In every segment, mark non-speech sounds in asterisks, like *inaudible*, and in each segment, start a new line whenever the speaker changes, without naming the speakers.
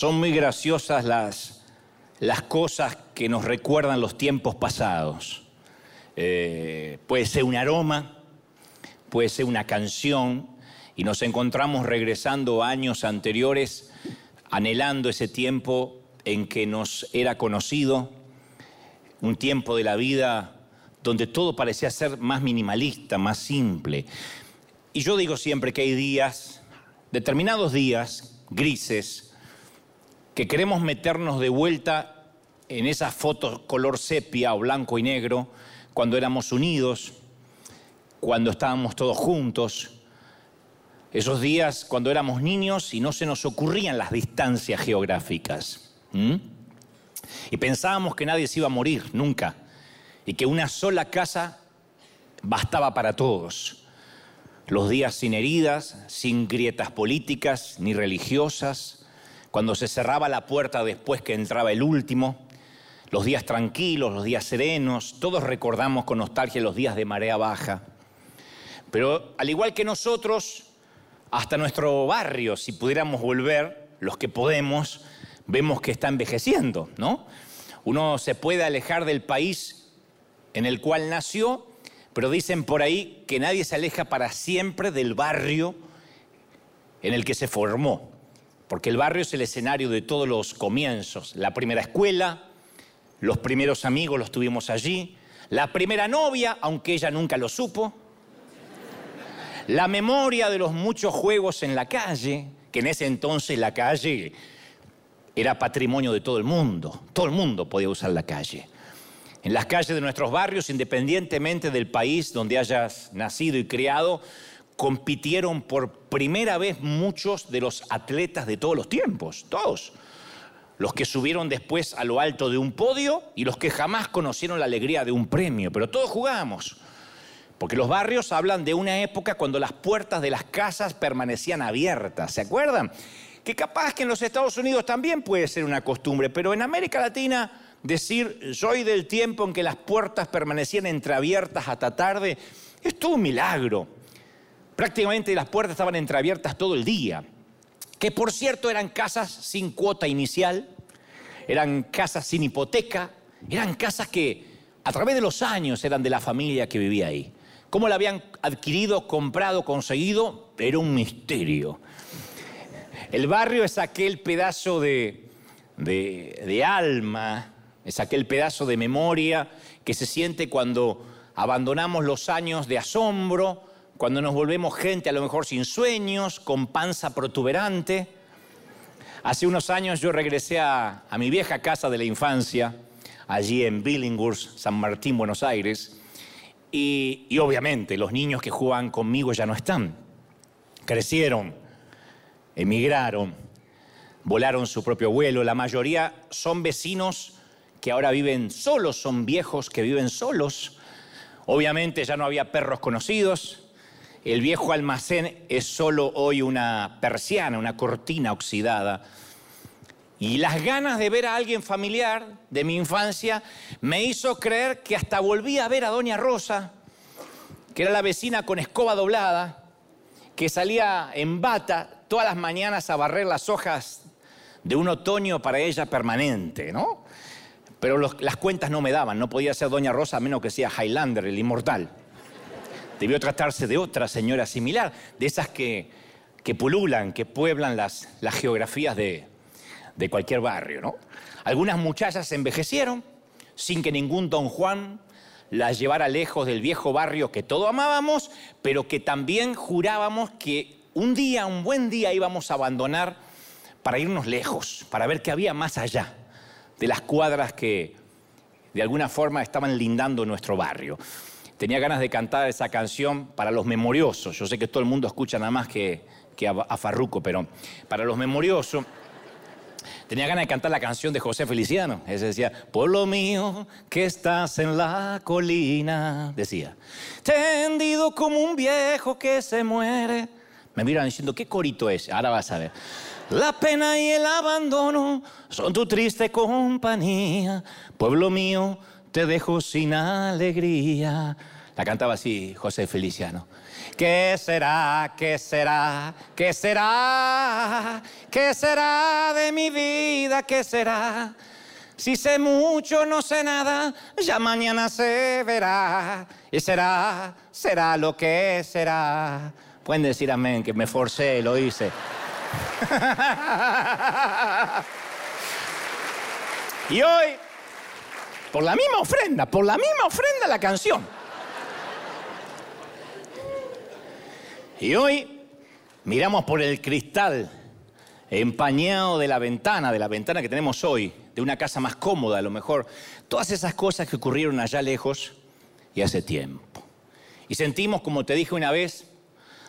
Son, muy graciosas las, las cosas que nos recuerdan los tiempos pasados. Eh, puede ser un aroma, puede ser una canción, y nos encontramos regresando a años anteriores, anhelando ese tiempo en que nos era conocido, un tiempo de la vida donde todo parecía ser más minimalista, más simple. Y yo digo siempre que hay días, determinados días grises, que queremos meternos de vuelta en esas fotos color sepia o blanco y negro, cuando éramos unidos, cuando estábamos todos juntos, esos días cuando éramos niños y no se nos ocurrían las distancias geográficas. Y pensábamos que nadie se iba a morir, nunca, y que una sola casa bastaba para todos. Los días sin heridas, sin grietas políticas ni religiosas, cuando se cerraba la puerta después que entraba el último, los días tranquilos, los días serenos, todos recordamos con nostalgia los días de marea baja. Pero al igual que nosotros, hasta nuestro barrio, si pudiéramos volver, los que podemos, vemos que está envejeciendo, ¿no? Uno se puede alejar del país en el cual nació, pero dicen por ahí que nadie se aleja para siempre del barrio en el que se formó, porque el barrio es el escenario de todos los comienzos, la primera escuela, los primeros amigos los tuvimos allí, la primera novia, aunque ella nunca lo supo, la memoria de los muchos juegos en la calle, que en ese entonces la calle era patrimonio de todo el mundo, todo el mundo podía usar la calle. En las calles de nuestros barrios, independientemente del país donde hayas nacido y criado, compitieron por primera vez muchos de los atletas de todos los tiempos, todos. Los que subieron después a lo alto de un podio y los que jamás conocieron la alegría de un premio, pero todos jugábamos. Porque los barrios hablan de una época cuando las puertas de las casas permanecían abiertas, ¿se acuerdan? Que capaz que en los Estados Unidos también puede ser una costumbre, pero en América Latina decir soy del tiempo en que las puertas permanecían entreabiertas hasta tarde es todo un milagro. Prácticamente las puertas estaban entreabiertas todo el día. Que por cierto eran casas sin cuota inicial, eran casas sin hipoteca, eran casas que a través de los años eran de la familia que vivía ahí. ¿Cómo la habían adquirido, comprado, conseguido? Era un misterio. El barrio es aquel pedazo de, de, alma, es aquel pedazo de memoria que se siente cuando abandonamos los años de asombro, cuando nos volvemos gente a lo mejor sin sueños, con panza protuberante. Hace unos años yo regresé a, mi vieja casa de la infancia, allí en Billinghurst, San Martín, Buenos Aires, y, obviamente los niños que juegan conmigo ya no están. Crecieron, emigraron, volaron su propio vuelo. La mayoría son vecinos que ahora viven solos, son viejos que viven solos. Obviamente ya no había perros conocidos. El viejo almacén es solo hoy una persiana, una cortina oxidada. Y las ganas de ver a alguien familiar de mi infancia me hizo creer que hasta volví a ver a Doña Rosa, que era la vecina con escoba doblada, que salía en bata todas las mañanas a barrer las hojas de un otoño para ella permanente, ¿no? Pero las cuentas no me daban, no podía ser Doña Rosa a menos que sea Highlander, el inmortal. Debió tratarse de otra señora similar, de esas que, que pululan, que pueblan las, las geografías de, de cualquier barrio, ¿no? Algunas muchachas envejecieron sin que ningún don Juan las llevara lejos del viejo barrio que todos amábamos, pero que también jurábamos que un día, un buen día íbamos a abandonar para irnos lejos, para ver qué había más allá de las cuadras que de alguna forma estaban lindando nuestro barrio. Tenía ganas de cantar esa canción para los memoriosos. Yo sé que todo el mundo escucha nada más que, que a, a Farruco, pero para los memoriosos tenía ganas de cantar la canción de José Feliciano. Ese decía, pueblo mío, que estás en la colina, decía, tendido como un viejo que se muere. Me miran diciendo, ¿qué corito es? Ahora vas a ver. La pena y el abandono son tu triste compañía. Pueblo mío, te dejo sin alegría. La cantaba así José Feliciano. ¿Qué será? ¿Qué será? ¿Qué será? ¿Qué será de mi vida? ¿Qué será? Si sé mucho, no sé nada, ya mañana se verá. Y será, será lo que será. Pueden decir amén, que me forcé, lo hice. *laughs* y hoy, por la misma ofrenda, por la misma ofrenda la canción. Y hoy miramos por el cristal empañado de la ventana, de la ventana que tenemos hoy, de una casa más cómoda a lo mejor, todas esas cosas que ocurrieron allá lejos y hace tiempo. Y sentimos, como te dije una vez,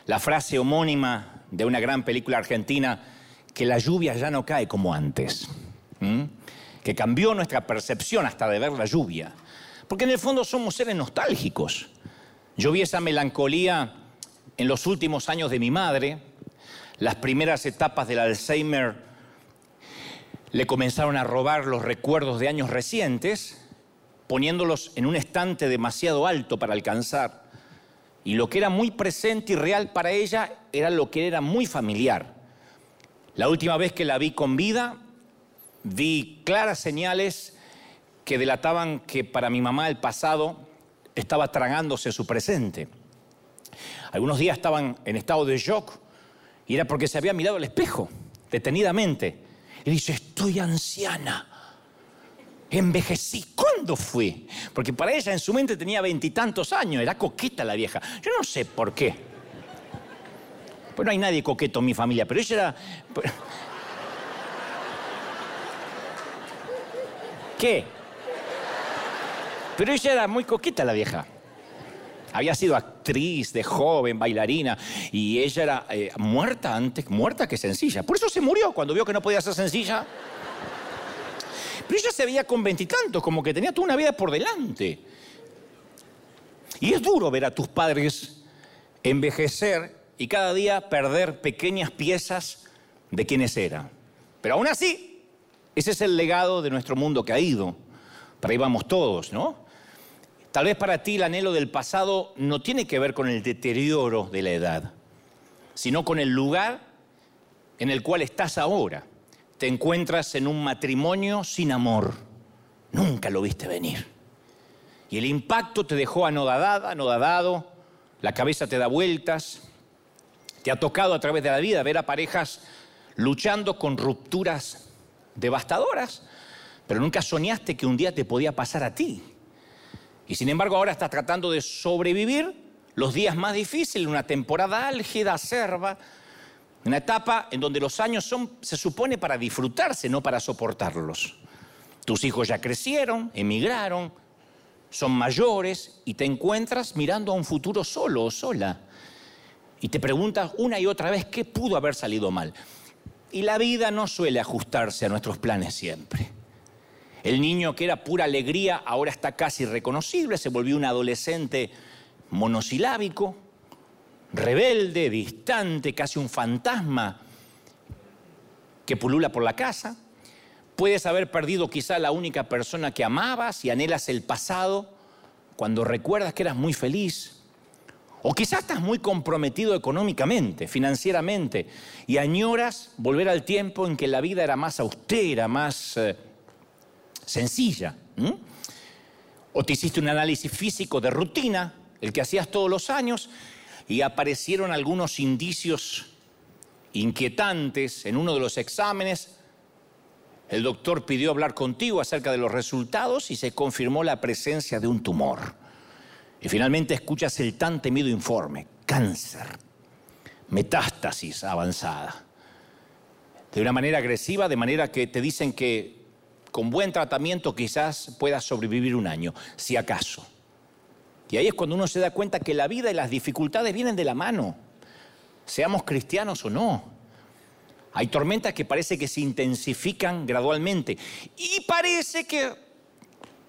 la frase homónima de una gran película argentina, que la lluvia ya no cae como antes, que cambió nuestra percepción hasta de ver la lluvia, porque en el fondo somos seres nostálgicos. Yo vi esa melancolía en los últimos años de mi madre, las primeras etapas del Alzheimer le comenzaron a robar los recuerdos de años recientes, poniéndolos en un estante demasiado alto para alcanzar. Y lo que era muy presente y real para ella era lo que era muy familiar. La última vez que la vi con vida, vi claras señales que delataban que para mi mamá el pasado estaba tragándose su presente. Algunos días estaban en estado de shock y era porque se había mirado al espejo detenidamente. Y dice, estoy anciana. Envejecí. ¿Cuándo fui? Porque para ella en su mente tenía veintitantos años. Era coqueta la vieja. Yo no sé por qué. Pues no hay nadie coqueto en mi familia, pero ella era... ¿Qué? Pero ella era muy coqueta la vieja. Había sido actriz de joven, bailarina, y ella era eh, muerta antes, muerta que sencilla. Por eso se murió cuando vio que no podía ser sencilla. Pero ella se veía con veintitantos, como que tenía toda una vida por delante. Y es duro ver a tus padres envejecer y cada día perder pequeñas piezas de quienes eran. Pero aún así, ese es el legado de nuestro mundo ido. Para ahí vamos todos, ¿no? Tal vez para ti el anhelo del pasado no tiene que ver con el deterioro de la edad, sino con el lugar en el cual estás ahora. Te encuentras en un matrimonio sin amor. Nunca lo viste venir. Y el impacto te dejó anodadada, anodadado, la cabeza te da vueltas. Te ha tocado a través de la vida ver a parejas luchando con rupturas devastadoras, pero nunca soñaste que un día te podía pasar a ti. Y sin embargo ahora estás tratando de sobrevivir los días más difíciles, una temporada álgida, acerba, una etapa en donde los años son, se supone, para disfrutarse, no para soportarlos. Tus hijos ya crecieron, emigraron, son mayores y te encuentras mirando a un futuro solo o sola. Y te preguntas una y otra vez qué pudo haber salido mal. Y la vida no suele ajustarse a nuestros planes siempre. El niño que era pura alegría ahora está casi reconocible, se volvió un adolescente monosilábico, rebelde, distante, casi un fantasma que pulula por la casa. Puedes haber perdido quizá la única persona que amabas y anhelas el pasado cuando recuerdas que eras muy feliz. O quizás estás muy comprometido económicamente, financieramente, y añoras volver al tiempo en que la vida era más austera, más... Eh, sencilla. O te hiciste un análisis físico de rutina, el que hacías todos los años, y aparecieron algunos indicios inquietantes en uno de los exámenes. El doctor pidió hablar contigo acerca de los resultados y se confirmó la presencia de un tumor. Y finalmente escuchas el tan temido informe, cáncer, metástasis avanzada. De una manera agresiva, de manera que te dicen que con buen tratamiento quizás pueda sobrevivir un año, si acaso. Y ahí es cuando uno se da cuenta que la vida y las dificultades vienen de la mano, seamos cristianos o no. Hay tormentas que parece que se intensifican gradualmente y parece que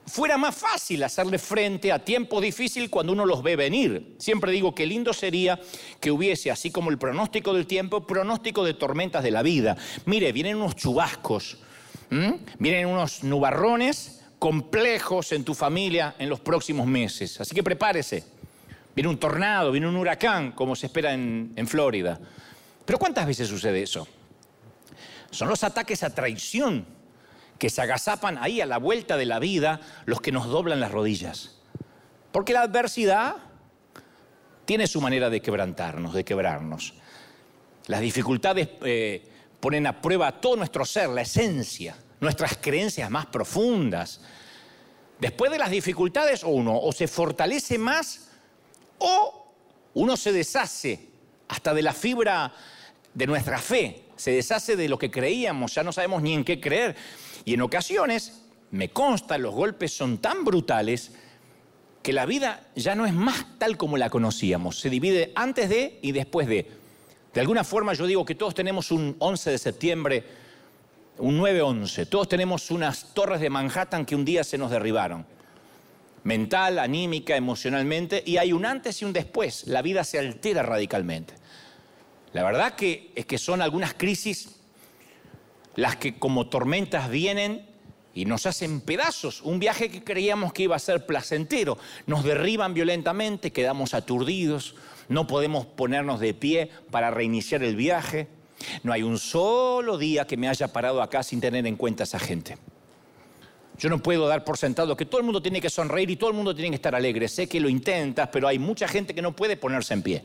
fuera más fácil hacerle frente a tiempos difíciles cuando uno los ve venir. Siempre digo que lindo sería que hubiese, así como el pronóstico del tiempo, pronóstico de tormentas de la vida. Mire, vienen unos chubascos. Vienen unos nubarrones complejos en tu familia en los próximos meses. Así que prepárese. Viene un tornado, viene un huracán, como se espera en, en Florida. Pero ¿cuántas veces sucede eso? Son los ataques a traición que se agazapan ahí a la vuelta de la vida los que nos doblan las rodillas. Porque la adversidad tiene su manera de quebrantarnos, de quebrarnos. Las dificultades eh, ponen a prueba todo nuestro ser, la esencia, nuestras creencias más profundas. Después de las dificultades, uno o se fortalece más o uno se deshace hasta de la fibra de nuestra fe, se deshace de lo que creíamos, ya no sabemos ni en qué creer. Y en ocasiones, me consta, los golpes son tan brutales que la vida ya no es más tal como la conocíamos, se divide antes de y después de. De alguna forma yo digo que todos tenemos un 11 de septiembre, un 9-11, todos tenemos unas torres de Manhattan que un día se nos derribaron, mental, anímica, emocionalmente, y hay un antes y un después, la vida se altera radicalmente. La verdad que es que son algunas crisis las que como tormentas vienen y nos hacen pedazos. Un viaje que creíamos que iba a ser placentero. Nos derriban violentamente, quedamos aturdidos, no podemos ponernos de pie para reiniciar el viaje. No hay un solo día que me haya parado acá sin tener en cuenta a esa gente. Yo no puedo dar por sentado que todo el mundo tiene que sonreír y todo el mundo tiene que estar alegre. Sé que lo intentas, pero hay mucha gente que no puede ponerse en pie.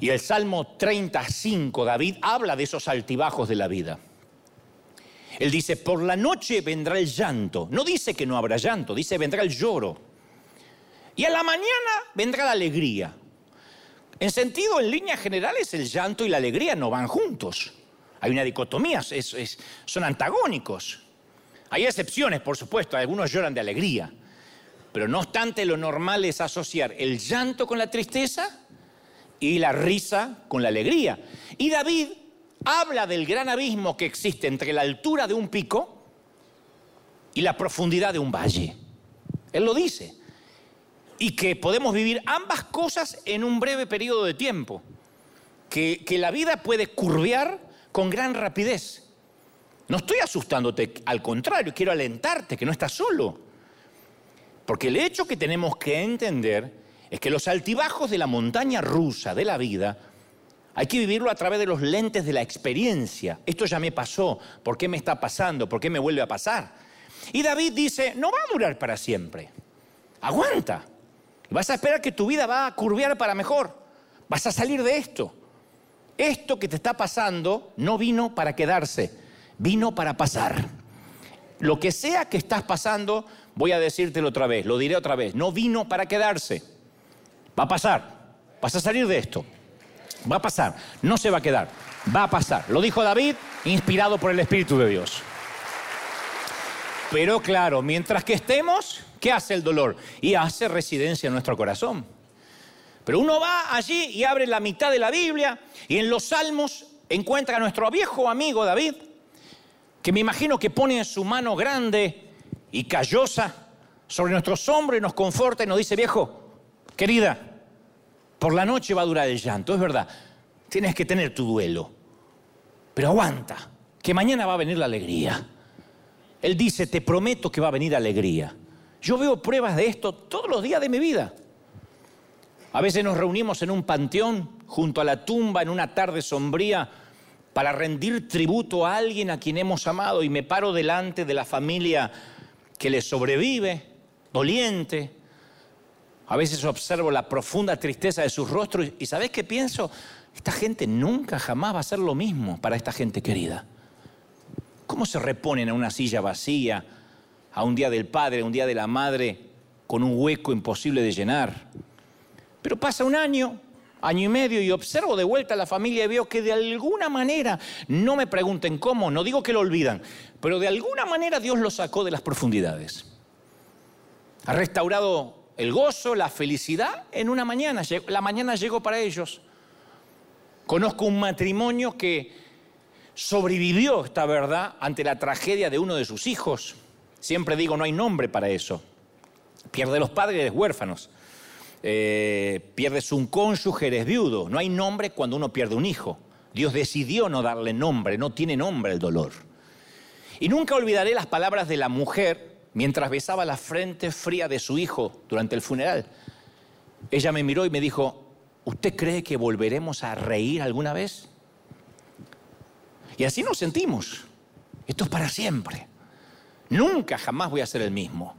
Y el Salmo 35, David habla de esos altibajos de la vida. Él dice, por la noche vendrá el llanto. No dice que no habrá llanto, dice vendrá el lloro. Y a la mañana vendrá la alegría. En sentido, en líneas generales, el llanto y la alegría no van juntos. Hay una dicotomía, son antagónicos. Hay excepciones, por supuesto, algunos lloran de alegría. Pero no obstante, lo normal es asociar el llanto con la tristeza y la risa con la alegría. Y David habla del gran abismo que existe entre la altura de un pico y la profundidad de un valle. Él lo dice. Y que podemos vivir ambas cosas en un breve periodo de tiempo. Que, que la vida puede curvear con gran rapidez. No estoy asustándote, al contrario, quiero alentarte que no estás solo. Porque el hecho que tenemos que entender es que los altibajos de la montaña rusa de la vida hay que vivirlo a través de los lentes de la experiencia. Esto ya me pasó, ¿por qué me está pasando? ¿Por qué me vuelve a pasar? Y David dice, no va a durar para siempre. Aguanta. Vas a esperar que tu vida va a curvear para mejor. Vas a salir de esto. Esto que te está pasando no vino para quedarse, vino para pasar. Lo que sea que estás pasando, voy a decírtelo otra vez, lo diré otra vez, no vino para quedarse. Va a pasar. Vas a salir de esto. Va a pasar, no se va a quedar, va a pasar. Lo dijo David, inspirado por el Espíritu de Dios. Pero claro, mientras que estemos, ¿qué hace el dolor? Y hace residencia en nuestro corazón. Pero uno va allí y abre la mitad de la Biblia y en los salmos encuentra a nuestro viejo amigo David, que me imagino que pone su mano grande y callosa sobre nuestros hombros y nos conforta y nos dice, viejo, querida, por la noche va a durar el llanto, es verdad. Tienes que tener tu duelo. Pero aguanta, que mañana va a venir la alegría. Él dice, te prometo que va a venir alegría. Yo veo pruebas de esto todos los días de mi vida. A veces nos reunimos en un panteón, junto a la tumba, en una tarde sombría, para rendir tributo a alguien a quien hemos amado y me paro delante de la familia que le sobrevive, doliente, a veces observo la profunda tristeza de sus rostros y ¿sabes qué pienso? Esta gente nunca jamás va a ser lo mismo para esta gente querida. ¿Cómo se reponen a una silla vacía, a un día del padre, a un día de la madre, con un hueco imposible de llenar? Pero pasa un año, año y medio y observo de vuelta a la familia y veo que de alguna manera, no me pregunten cómo, no digo que lo olvidan, pero de alguna manera Dios lo sacó de las profundidades. Ha restaurado el gozo, la felicidad en una mañana. La mañana llegó para ellos. Conozco un matrimonio que sobrevivió esta verdad ante la tragedia de uno de sus hijos. Siempre digo, no hay nombre para eso. Pierde los padres, huérfanos. Eh, pierdes un cónyuge, eres viudo. No hay nombre cuando uno pierde un hijo. Dios decidió no darle nombre, no tiene nombre el dolor. Y nunca olvidaré las palabras de la mujer mientras besaba la frente fría de su hijo durante el funeral. Ella me miró y me dijo, ¿usted cree que volveremos a reír alguna vez? Y así nos sentimos. Esto es para siempre. Nunca, jamás voy a ser el mismo.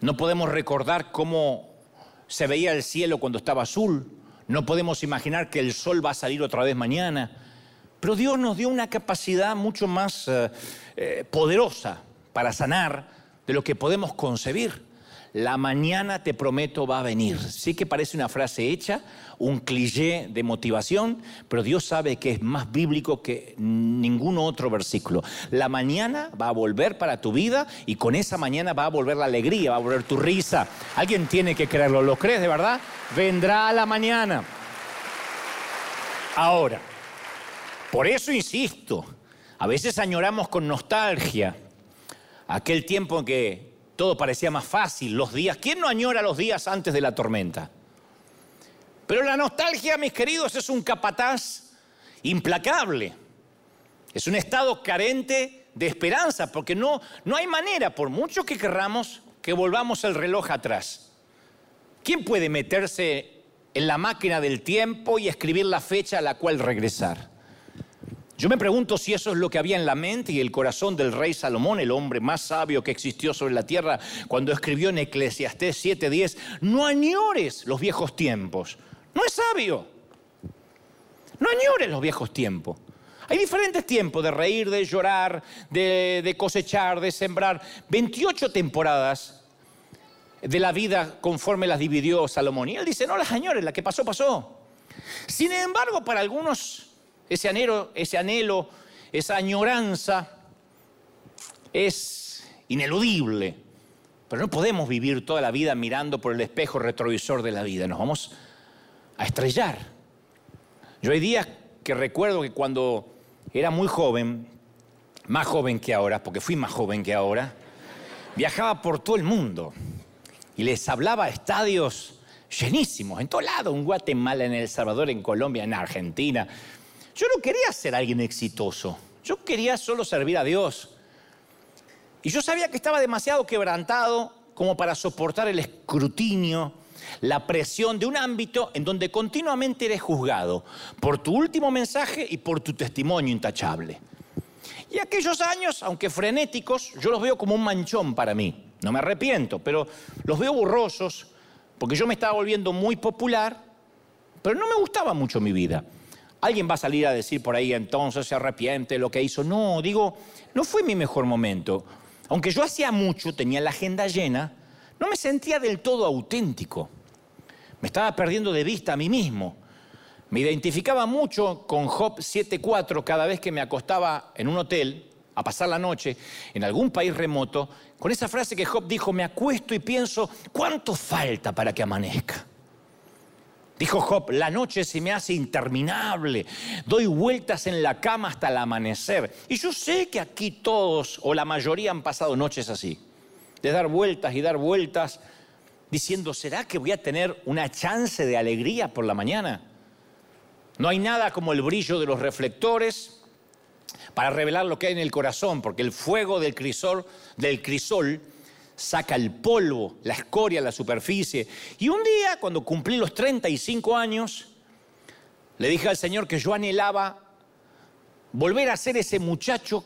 No podemos recordar cómo se veía el cielo cuando estaba azul. No podemos imaginar que el sol va a salir otra vez mañana. Pero Dios nos dio una capacidad mucho más eh, eh, poderosa para sanar de lo que podemos concebir. La mañana te prometo va a venir. Sí que parece una frase hecha, un cliché de motivación, pero Dios sabe que es más bíblico que ningún otro versículo. La mañana va a volver para tu vida y con esa mañana va a volver la alegría, va a volver tu risa. Alguien tiene que creerlo. ¿Lo crees de verdad? Vendrá la mañana. Ahora, por eso insisto, a veces añoramos con nostalgia aquel tiempo en que todo parecía más fácil, los días. ¿Quién no añora los días antes de la tormenta? Pero la nostalgia, mis queridos, es un capataz implacable. Es un estado carente de esperanza, porque no, no hay manera, por mucho que querramos, que volvamos el reloj atrás. ¿Quién puede meterse en la máquina del tiempo y escribir la fecha a la cual regresar? Yo me pregunto si eso es lo que había en la mente y el corazón del rey Salomón, el hombre más sabio que existió sobre la tierra, cuando escribió en Eclesiastés 7:10, no añores los viejos tiempos. No es sabio. No añores los viejos tiempos. Hay diferentes tiempos de reír, de llorar, de, de cosechar, de sembrar. 28 temporadas de la vida conforme las dividió Salomón. Y él dice, no las añores, la que pasó, pasó. Sin embargo, para algunos ese anhelo, esa añoranza es ineludible. Pero no podemos vivir toda la vida mirando por el espejo retrovisor de la vida. Nos vamos a estrellar. Yo hay días que recuerdo que cuando era muy joven, más joven que ahora, porque fui más joven que ahora, viajaba por todo el mundo y les hablaba a estadios llenísimos, en todo lado, en Guatemala, en El Salvador, en Colombia, en Argentina, yo no quería ser alguien exitoso, yo quería solo servir a Dios. Y yo sabía que estaba demasiado quebrantado como para soportar el escrutinio, la presión de un ámbito en donde continuamente eres juzgado por tu último mensaje y por tu testimonio intachable. Y aquellos años, aunque frenéticos, yo los veo como un manchón para mí. No me arrepiento, pero los veo borrosos porque yo me estaba volviendo muy popular, pero no me gustaba mucho mi vida. Alguien va a salir a decir por ahí entonces se arrepiente lo que hizo. No, digo, no fue mi mejor momento. Aunque yo hacía mucho, tenía la agenda llena, no me sentía del todo auténtico. Me estaba perdiendo de vista a mí mismo. Me identificaba mucho con Job 7.4 cada vez que me acostaba en un hotel a pasar la noche en algún país remoto, con esa frase que Job dijo, me acuesto y pienso, ¿cuánto falta para que amanezca? Dijo Job, la noche se me hace interminable, doy vueltas en la cama hasta el amanecer. Y yo sé que aquí todos o la mayoría han pasado noches así, de dar vueltas y dar vueltas, diciendo, ¿será que voy a tener una chance de alegría por la mañana? No hay nada como el brillo de los reflectores para revelar lo que hay en el corazón, porque el fuego del crisol, del crisol saca el polvo, la escoria, la superficie. Y un día, cuando cumplí los 35 años, le dije al Señor que yo anhelaba volver a ser ese muchacho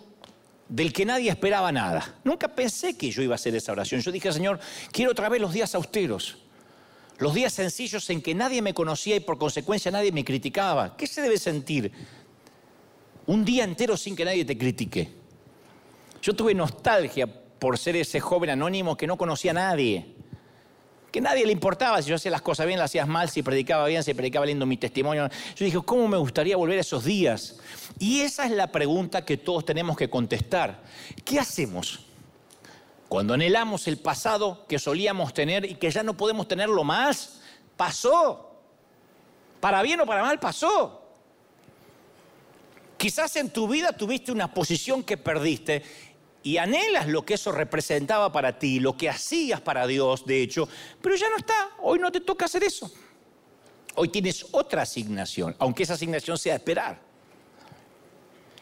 del que nadie esperaba nada. Nunca pensé que yo iba a hacer esa oración. Yo dije, Señor, quiero otra vez los días austeros, los días sencillos en que nadie me conocía y por consecuencia nadie me criticaba. ¿Qué se debe sentir? Un día entero sin que nadie te critique. Yo tuve nostalgia por ser ese joven anónimo que no conocía a nadie, que nadie le importaba si yo hacía las cosas bien, las hacías mal, si predicaba bien, si predicaba lindo mi testimonio. Yo dije, ¿cómo me gustaría volver a esos días? Y esa es la pregunta que todos tenemos que contestar. ¿Qué hacemos? Cuando anhelamos el pasado que solíamos tener y que ya no podemos tenerlo más, pasó. Para bien o para mal, pasó. Quizás en tu vida tuviste una posición que perdiste y anhelas lo que eso representaba para ti, lo que hacías para Dios, de hecho, pero ya no está, hoy no te toca hacer eso. Hoy tienes otra asignación, aunque esa asignación sea esperar.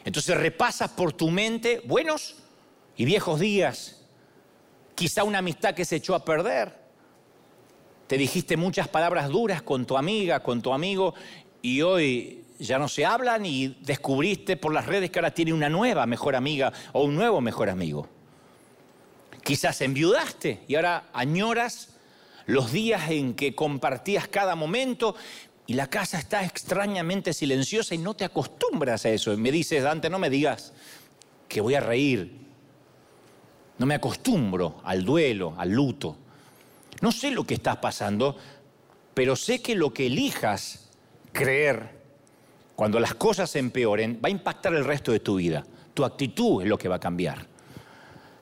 Entonces repasas por tu mente buenos y viejos días, quizá una amistad que se echó a perder, te dijiste muchas palabras duras con tu amiga, con tu amigo, y hoy ya no se hablan y descubriste por las redes que ahora tiene una nueva mejor amiga o un nuevo mejor amigo. Quizás enviudaste y ahora añoras los días en que compartías cada momento y la casa está extrañamente silenciosa y no te acostumbras a eso. Y me dices, Dante, no me digas que voy a reír. No me acostumbro al duelo, al luto. No sé lo que estás pasando, pero sé que lo que elijas creer cuando las cosas empeoren va a impactar el resto de tu vida. Tu actitud es lo que va a cambiar.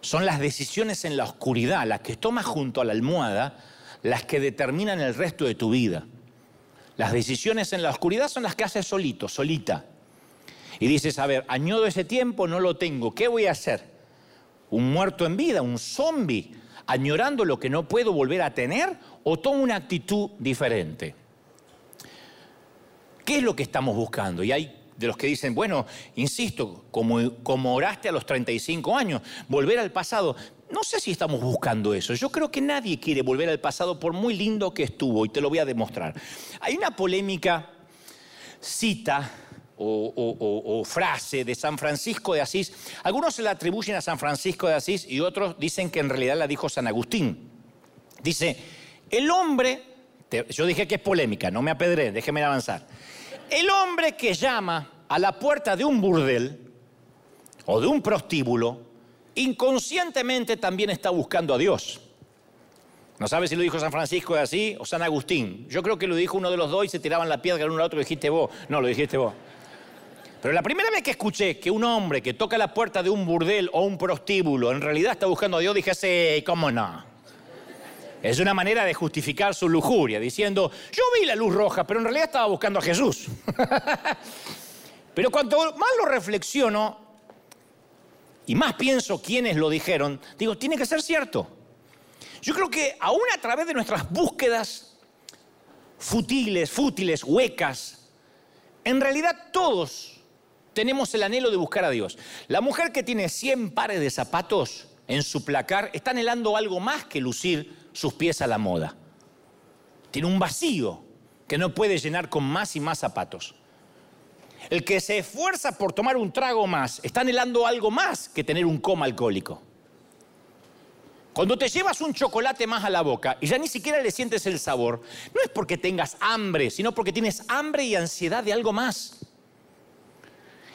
Son las decisiones en la oscuridad, las que tomas junto a la almohada, las que determinan el resto de tu vida. Las decisiones en la oscuridad son las que haces solito, solita. Y dices, a ver, añodo ese tiempo, no lo tengo, ¿qué voy a hacer? ¿Un muerto en vida, un zombie, añorando lo que no puedo volver a tener? ¿O tomo una actitud diferente? ¿Qué es lo que estamos buscando? Y hay de los que dicen, bueno, insisto, como, como oraste a los 35 años, volver al pasado. No sé si estamos buscando eso. Yo creo que nadie quiere volver al pasado por muy lindo que estuvo y te lo voy a demostrar. Hay una polémica cita o, frase de San Francisco de Asís. Algunos se la atribuyen a San Francisco de Asís y otros dicen que en realidad la dijo San Agustín. Dice, el hombre, yo dije que es polémica, no me apedré, déjeme avanzar. El hombre que llama a la puerta de un burdel o de un prostíbulo, inconscientemente también está buscando a Dios. No sabe si lo dijo San Francisco de así o San Agustín. Yo creo que lo dijo uno de los dos y se tiraban la piedra el uno al otro y dijiste vos. No, lo dijiste vos. Pero la primera vez que escuché que un hombre que toca la puerta de un burdel o un prostíbulo en realidad está buscando a Dios, dije, sí, ¿cómo no? Es una manera de justificar su lujuria, diciendo, yo vi la luz roja, pero en realidad estaba buscando a Jesús. *laughs* pero cuanto más lo reflexiono y más pienso quiénes lo dijeron, digo, tiene que ser cierto. Yo creo que aún a través de nuestras búsquedas futiles, fútiles, huecas, en realidad todos tenemos el anhelo de buscar a Dios. La mujer que tiene 100 pares de zapatos en su placar está anhelando algo más que lucir sus pies a la moda. Tiene un vacío que no puede llenar con más y más zapatos. El que se esfuerza por tomar un trago más está anhelando algo más que tener un coma alcohólico. Cuando te llevas un chocolate más a la boca y ya ni siquiera le sientes el sabor, no es porque tengas hambre, sino porque tienes hambre y ansiedad de algo más.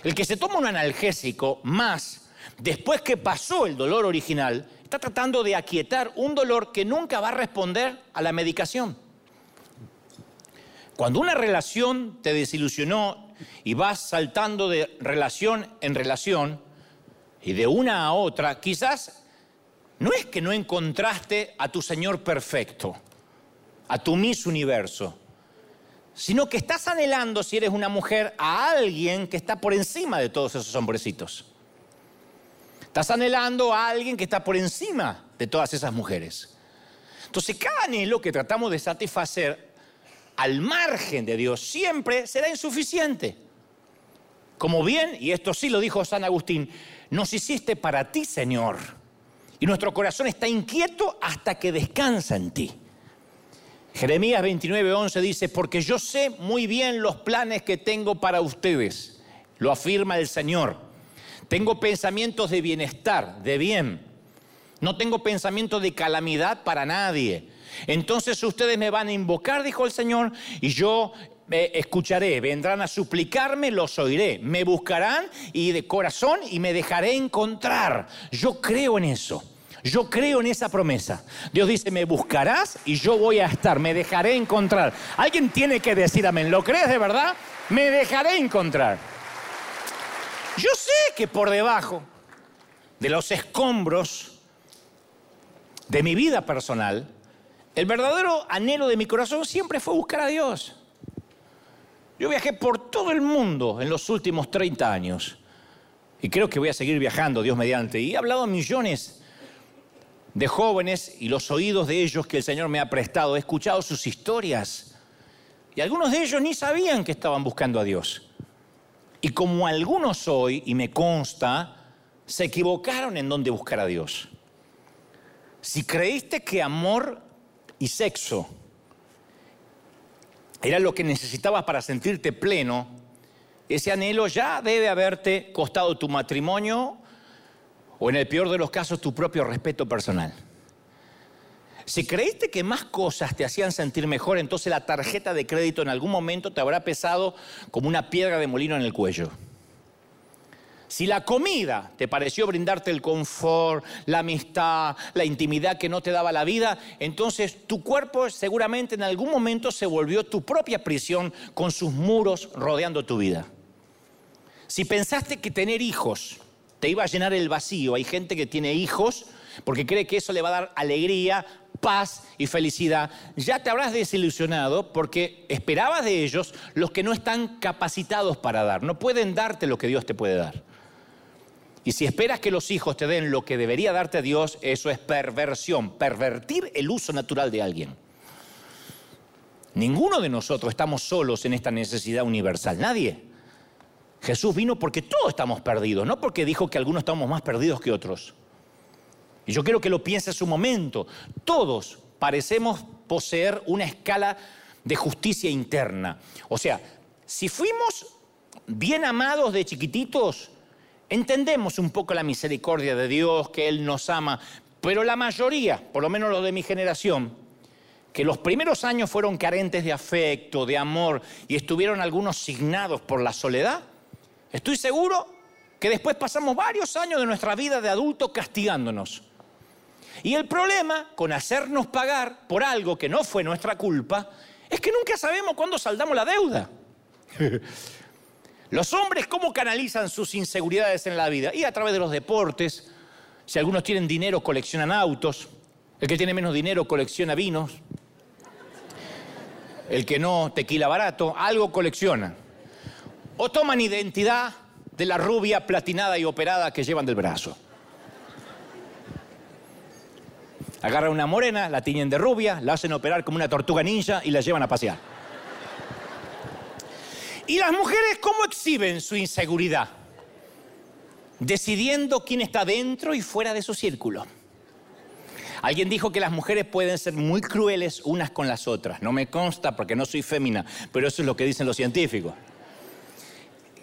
El que se toma un analgésico más después que pasó el dolor original está tratando de aquietar un dolor que nunca va a responder a la medicación. Cuando una relación te desilusionó y vas saltando de relación en relación y de una a otra, quizás no es que no encontraste a tu Señor perfecto, a tu Miss Universo, sino que estás anhelando, si eres una mujer, a alguien que está por encima de todos esos hombrecitos. Estás anhelando a alguien que está por encima de todas esas mujeres. Entonces, cada anhelo que tratamos de satisfacer al margen de Dios siempre será insuficiente. Como bien, y esto sí lo dijo San Agustín, nos hiciste para ti, Señor. Y nuestro corazón está inquieto hasta que descansa en ti. Jeremías 29:11 dice, porque yo sé muy bien los planes que tengo para ustedes, lo afirma el Señor tengo pensamientos de bienestar, de bien. No tengo pensamientos de calamidad para nadie. Entonces ustedes me van a invocar, dijo el Señor, y yo me escucharé, vendrán a suplicarme, los oiré, me buscarán y de corazón y me dejaré encontrar. Yo creo en eso. Yo creo en esa promesa. Dios dice, me buscarás y yo voy a estar, me dejaré encontrar. Alguien tiene que decir amén. ¿Lo crees de verdad? Me dejaré encontrar. Que por debajo de los escombros de mi vida personal, el verdadero anhelo de mi corazón siempre fue buscar a Dios. Yo viajé por todo el mundo en los últimos 30 años y creo que voy a seguir viajando, Dios mediante, y he hablado a millones de jóvenes y los oídos de ellos que el Señor me ha prestado, he escuchado sus historias y algunos de ellos ni sabían que estaban buscando a Dios. Y como algunos hoy, y me consta, se equivocaron en dónde buscar a Dios. Si creíste que amor y sexo era lo que necesitabas para sentirte pleno, ese anhelo ya debe haberte costado tu matrimonio o en el peor de los casos tu propio respeto personal. Si creíste que más cosas te hacían sentir mejor, entonces la tarjeta de crédito en algún momento te habrá pesado como una piedra de molino en el cuello. Si la comida te pareció brindarte el confort, la amistad, la intimidad que no te daba la vida, entonces tu cuerpo seguramente en algún momento se volvió tu propia prisión con sus muros rodeando tu vida. Si pensaste que tener hijos te iba a llenar el vacío, hay gente que tiene hijos porque cree que eso le va a dar alegría, paz y felicidad, ya te habrás desilusionado porque esperabas de ellos los que no están capacitados para dar, no pueden darte lo que Dios te puede dar. Y si esperas que los hijos te den lo que debería darte Dios, eso es perversión, pervertir el uso natural de alguien. Ninguno de nosotros estamos solos en esta necesidad universal, nadie. Jesús vino porque todos estamos perdidos, no porque dijo que algunos estamos más perdidos que otros. Y yo quiero que lo pienses un momento. Todos parecemos poseer una escala de justicia interna. O sea, si fuimos bien amados de chiquititos, Entendemos un poco la misericordia de Dios, que Él nos ama, pero la mayoría, por lo menos los de mi generación, que los primeros años fueron carentes de afecto, de amor y estuvieron algunos signados por la soledad, estoy seguro que después pasamos varios años de nuestra vida de adulto castigándonos. Y el problema con hacernos pagar por algo que no fue nuestra culpa es que nunca sabemos cuándo saldamos la deuda. *laughs* Los hombres, ¿cómo canalizan sus inseguridades en la vida? Y a través de los deportes. Si algunos tienen dinero, coleccionan autos. El que tiene menos dinero colecciona vinos. El que no, tequila barato, algo colecciona. O toman identidad de la rubia platinada y operada que llevan del brazo. Agarran una morena, la tiñen de rubia, la hacen operar como una tortuga ninja y la llevan a pasear. ¿Y las mujeres cómo exhiben su inseguridad? Decidiendo quién está dentro y fuera de su círculo. Alguien dijo que las mujeres pueden ser muy crueles unas con las otras. No me consta porque no soy fémina, pero eso es lo que dicen los científicos.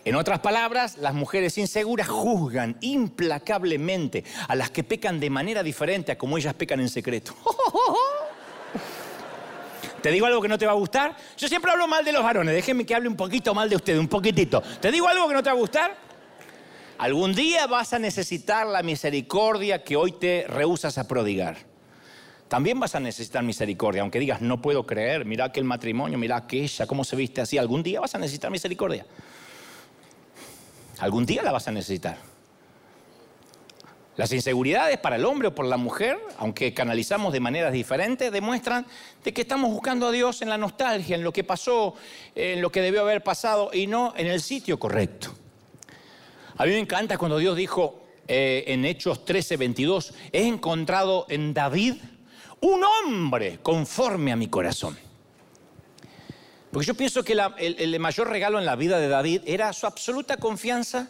En otras palabras, las mujeres inseguras juzgan implacablemente a las que pecan de manera diferente a como ellas pecan en secreto. *laughs* ¿Te digo algo que no te va a gustar? Yo siempre hablo mal de los varones, déjenme que hable un poquito mal de ustedes, un poquitito. ¿Te digo algo que no te va a gustar? Algún día vas a necesitar la misericordia que hoy te rehusas a prodigar. También vas a necesitar misericordia, aunque digas, no puedo creer, mira aquel matrimonio, mira aquella, cómo se viste así. Algún día vas a necesitar misericordia. Algún día la vas a necesitar. Las inseguridades para el hombre o por la mujer, aunque canalizamos de maneras diferentes, demuestran de que estamos buscando a Dios en la nostalgia, en lo que pasó, en lo que debió haber pasado y no en el sitio correcto. A mí me encanta cuando Dios dijo eh, en Hechos 13, 22, he encontrado en David un hombre conforme a mi corazón. Porque yo pienso que el mayor regalo en la vida de David era su absoluta confianza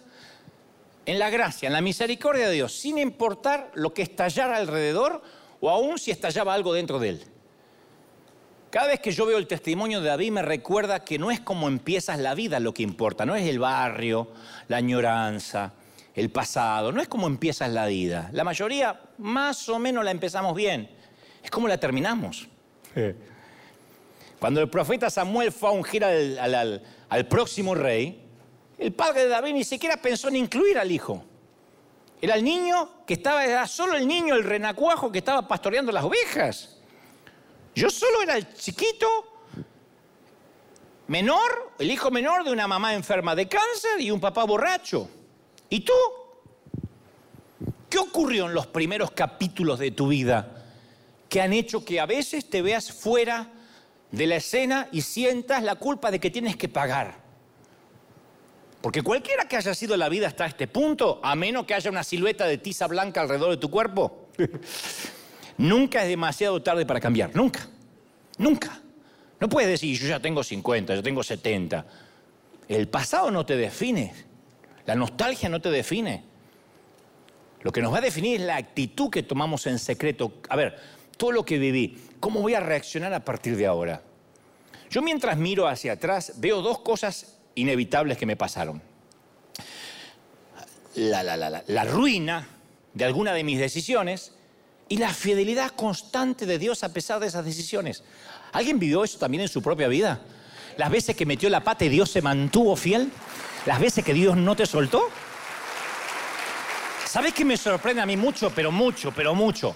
en la gracia, en la misericordia de Dios, sin importar lo que estallara alrededor o aún si estallaba algo dentro de él. Cada vez que yo veo el testimonio de David me recuerda que no es como empiezas la vida lo que importa, no es el barrio, la añoranza, el pasado, no es como empiezas la vida. La mayoría más o menos la empezamos bien, es como la terminamos. Cuando el profeta Samuel fue a ungir al, al próximo rey, el padre de David ni siquiera pensó en incluir al hijo. Era el niño que estaba, era solo el niño, el renacuajo que estaba pastoreando las ovejas. Yo solo era el chiquito, menor, el hijo menor de una mamá enferma de cáncer y un papá borracho. ¿Y tú? ¿Qué ocurrió en los primeros capítulos de tu vida que han hecho que a veces te veas fuera de la escena y sientas la culpa de que tienes que pagar? Porque cualquiera que haya sido la vida hasta este punto, a menos que haya una silueta de tiza blanca alrededor de tu cuerpo, *laughs* nunca es demasiado tarde para cambiar. Nunca. Nunca. No puedes decir, yo ya tengo 50, yo tengo 70. El pasado no te define. La nostalgia no te define. Lo que nos va a definir es la actitud que tomamos en secreto. A ver, todo lo que viví, ¿cómo voy a reaccionar a partir de ahora? Yo mientras miro hacia atrás veo dos cosas inevitables que me pasaron. La, la, la, la, ruina de alguna de mis decisiones y la fidelidad constante de Dios a pesar de esas decisiones. ¿Alguien vivió eso también en su propia vida? Las veces que metió la pata y Dios se mantuvo fiel. Las veces que Dios no te soltó. ¿Sabes qué me sorprende a mí mucho, pero mucho, pero mucho?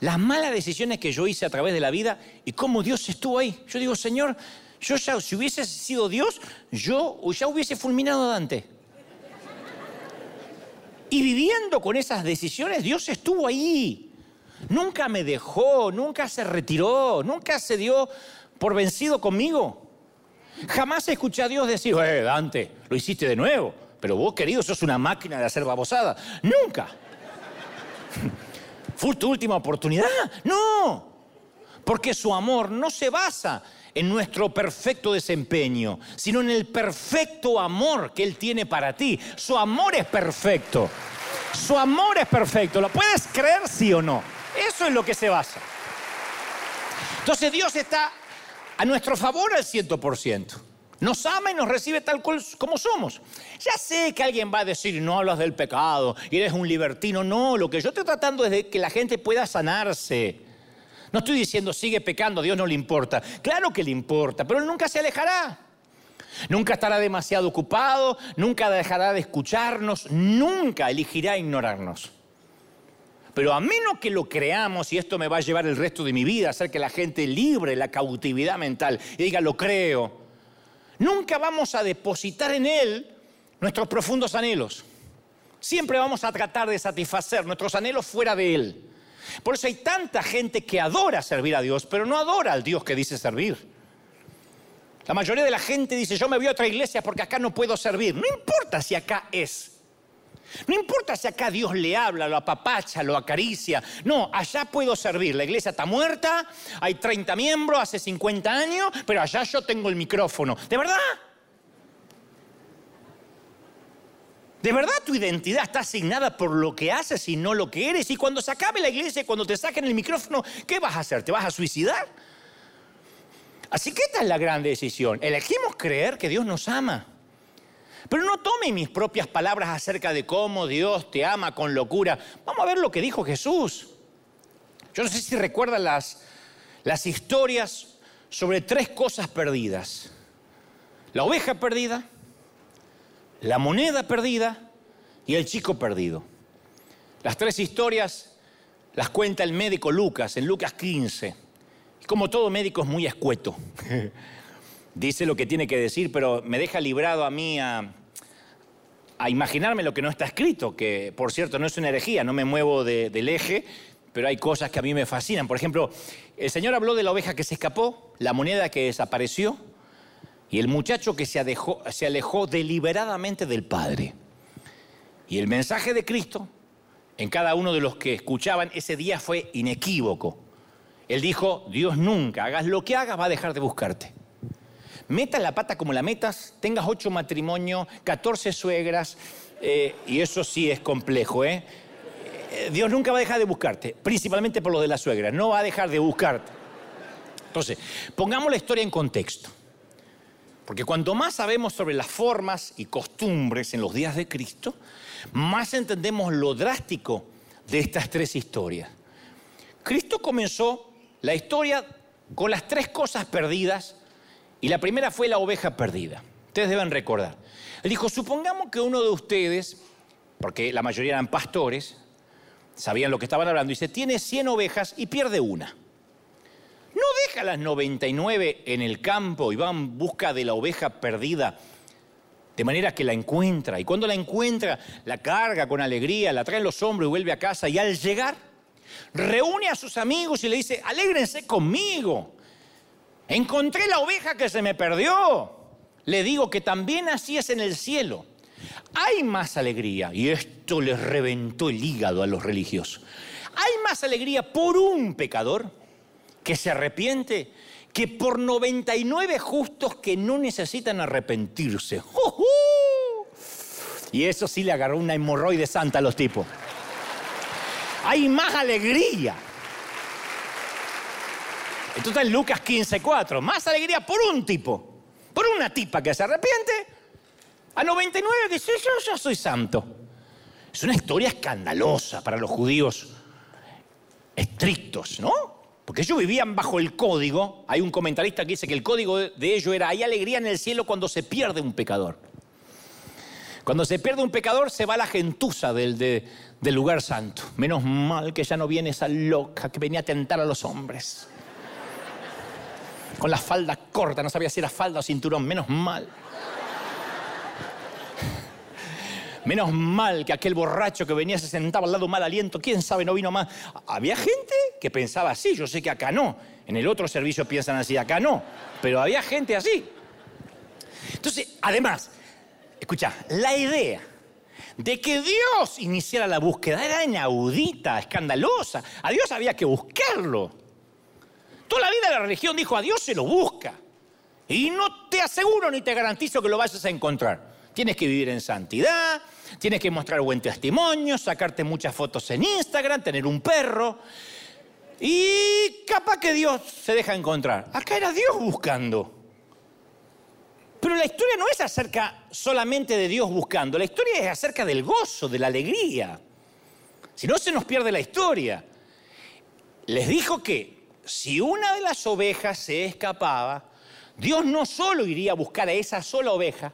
Las malas decisiones que yo hice a través de la vida y cómo Dios estuvo ahí. Yo digo, Señor, yo ya, si hubiese sido Dios, yo ya hubiese fulminado a Dante. Y viviendo con esas decisiones, Dios estuvo ahí. Nunca me dejó, nunca se retiró, nunca se dio por vencido conmigo. Jamás escuché a Dios decir, eh, Dante, lo hiciste de nuevo, pero vos, querido, sos una máquina de hacer babosada. Nunca. ¿Fue tu última oportunidad? No. Porque su amor no se basa en nuestro perfecto desempeño, sino en el perfecto amor que Él tiene para ti. Su amor es perfecto. Su amor es perfecto. ¿Lo puedes creer, sí o no? Eso es lo que se basa. Entonces Dios está a nuestro favor al ciento por ciento. Nos ama y nos recibe tal cual como somos. Ya sé que alguien va a decir, no hablas del pecado eres un libertino. No, lo que yo estoy tratando es de que la gente pueda sanarse. No estoy diciendo sigue pecando, a Dios no le importa. Claro que le importa, pero Él nunca se alejará. Nunca estará demasiado ocupado, nunca dejará de escucharnos, nunca elegirá ignorarnos. Pero a menos que lo creamos, y esto me va a llevar el resto de mi vida, hacer que la gente libre la cautividad mental y diga, lo creo, nunca vamos a depositar en Él nuestros profundos anhelos. Siempre vamos a tratar de satisfacer nuestros anhelos fuera de Él. Por eso hay tanta gente que adora servir a Dios, pero no adora al Dios que dice servir. La mayoría de la gente dice, yo me voy a otra iglesia porque acá no puedo servir. No importa si acá es. No importa si acá Dios le habla, lo apapacha, lo acaricia. No, allá puedo servir. La iglesia está muerta, hay 30 miembros, hace 50 años, pero allá yo tengo el micrófono. ¿De verdad? ¿De verdad tu identidad está asignada por lo que haces y no lo que eres? Y cuando se acabe la iglesia, cuando te saquen el micrófono, ¿qué vas a hacer? ¿Te vas a suicidar? Así que esta es la gran decisión. Elegimos creer que Dios nos ama. Pero no tome mis propias palabras acerca de cómo Dios te ama con locura. Vamos a ver lo que dijo Jesús. Yo no sé si recuerdan las, las historias sobre tres cosas perdidas. La oveja perdida, la moneda perdida y el chico perdido. Las tres historias las cuenta el médico Lucas en Lucas 15. Como todo médico es muy escueto. *laughs* dice lo que tiene que decir, pero me deja librado a mí a, imaginarme lo que no está escrito, que por cierto no es una herejía, no me muevo del eje, pero hay cosas que a mí me fascinan. Por ejemplo, el Señor habló de la oveja que se escapó, la moneda que desapareció y el muchacho que se se alejó deliberadamente del Padre. Y el mensaje de Cristo en cada uno de los que escuchaban ese día fue inequívoco. Él dijo, Dios nunca, hagas lo que hagas, va a dejar de buscarte. Metas la pata como la metas, tengas ocho matrimonios, 14 suegras, eh, y eso sí es complejo, ¿eh? ¿eh? Dios nunca va a dejar de buscarte, principalmente por lo de la suegra, no va a dejar de buscarte. Entonces, pongamos la historia en contexto. Porque cuanto más sabemos sobre las formas y costumbres en los días de Cristo, más entendemos lo drástico de estas tres historias. Cristo comenzó la historia con las tres cosas perdidas y la primera fue la oveja perdida. Ustedes deben recordar. Él dijo, supongamos que uno de ustedes, porque la mayoría eran pastores, sabían lo que estaban hablando, dice, tiene 100 ovejas y pierde una. No deja las 99 en el campo y va en busca de la oveja perdida, de manera que la encuentra. Y cuando la encuentra, la carga con alegría, la trae en los hombros y vuelve a casa. Y al llegar, reúne a sus amigos y le dice, alégrense conmigo. Encontré la oveja que se me perdió. Le digo que también así es en el cielo. Hay más alegría, y esto les reventó el hígado a los religiosos. Hay más alegría por un pecador que se arrepiente que por 99 justos que no necesitan arrepentirse. Y eso sí le agarró una hemorroide santa a los tipos. Hay más alegría Esto está en Lucas 15:4. Más alegría por un tipo, por una tipa que se arrepiente, a 99 dice, yo ya soy santo. Es una historia escandalosa para los judíos estrictos, ¿no? Porque ellos vivían bajo el código. Hay un comentarista que dice que el código de ellos era, hay alegría en el cielo cuando se pierde un pecador. Cuando se pierde un pecador se va la gentuza del, del lugar santo. Menos mal que ya no viene esa loca que venía a tentar a los hombres. Con la falda corta, no sabía si era falda o cinturón, menos mal. Menos mal que aquel borracho que venía se sentaba al lado mal aliento, quién sabe, no vino más. Había gente que pensaba así, yo sé que acá no. En el otro servicio piensan así, acá no. Pero había gente así. Entonces, además, escucha, la idea de que Dios iniciara la búsqueda era inaudita, escandalosa. A Dios había que buscarlo. Toda la vida la religión dijo, a Dios se lo busca. Y no te aseguro ni te garantizo que lo vayas a encontrar. Tienes que vivir en santidad, tienes que mostrar buen testimonio, sacarte muchas fotos en Instagram, tener un perro. Y capaz que Dios se deja encontrar. Acá era Dios buscando. Pero la historia no es acerca solamente de Dios buscando, la historia es acerca del gozo, de la alegría. Si no, se nos pierde la historia. Les dijo que si una de las ovejas se escapaba, Dios no solo iría a buscar a esa sola oveja,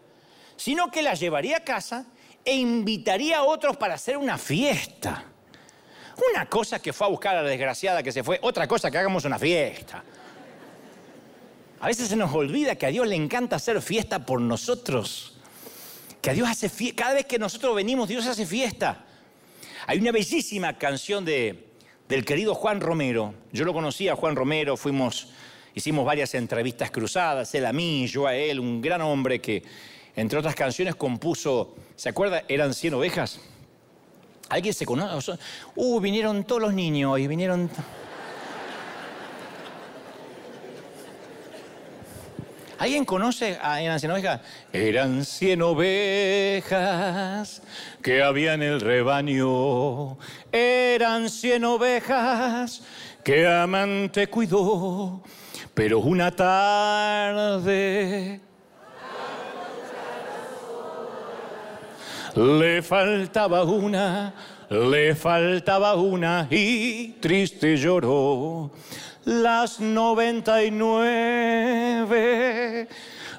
sino que la llevaría a casa e invitaría a otros para hacer una fiesta. Una cosa que fue a buscar a la desgraciada que se fue, otra cosa que hagamos una fiesta. A veces se nos olvida que a Dios le encanta hacer fiesta por nosotros. Que a Dios hace fiesta. Cada vez que nosotros venimos, Dios hace fiesta. Hay una bellísima canción de, del querido Juan Romero. Yo lo conocía, Juan Romero, fuimos, hicimos varias entrevistas cruzadas, él a mí, yo a él, un gran hombre que entre otras canciones compuso, ¿se acuerda? Eran 100 ovejas. ¿Alguien se conoce? Uh, vinieron todos los niños y vinieron... ¿Alguien conoce a Eran 100 ovejas? Eran 100 ovejas que había en el rebaño. Eran 100 ovejas que amante cuidó. Pero una tarde Le faltaba una, le faltaba una y triste lloró. Las noventa y nueve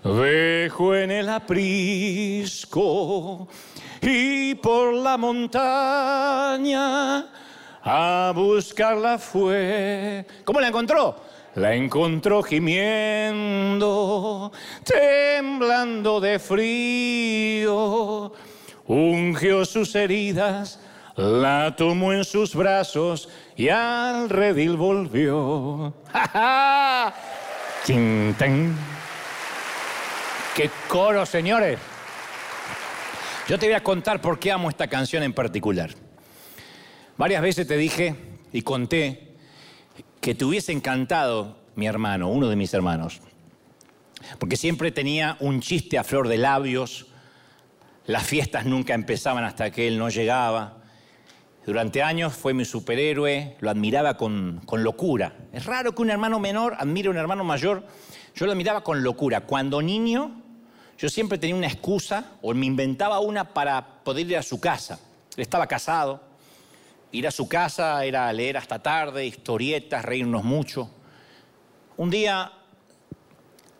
dejó en el aprisco y por la montaña a buscarla fue. ¿Cómo la encontró? La encontró gimiendo, temblando de frío ungió sus heridas, la tomó en sus brazos y al redil volvió. ¡Ja, ja! ¡Qué coro, señores! Yo te voy a contar por qué amo esta canción en particular. Varias veces te dije y conté que te hubiese encantado mi hermano, uno de mis hermanos, porque siempre tenía un chiste a flor de labios, las fiestas nunca empezaban hasta que él no llegaba. Durante años fue mi superhéroe, lo admiraba con, locura. Es raro que un hermano menor admire a un hermano mayor. Yo lo admiraba con locura. Cuando niño, yo siempre tenía una excusa o me inventaba una para poder ir a su casa. Estaba casado. Ir a su casa era leer hasta tarde, historietas, reírnos mucho. Un día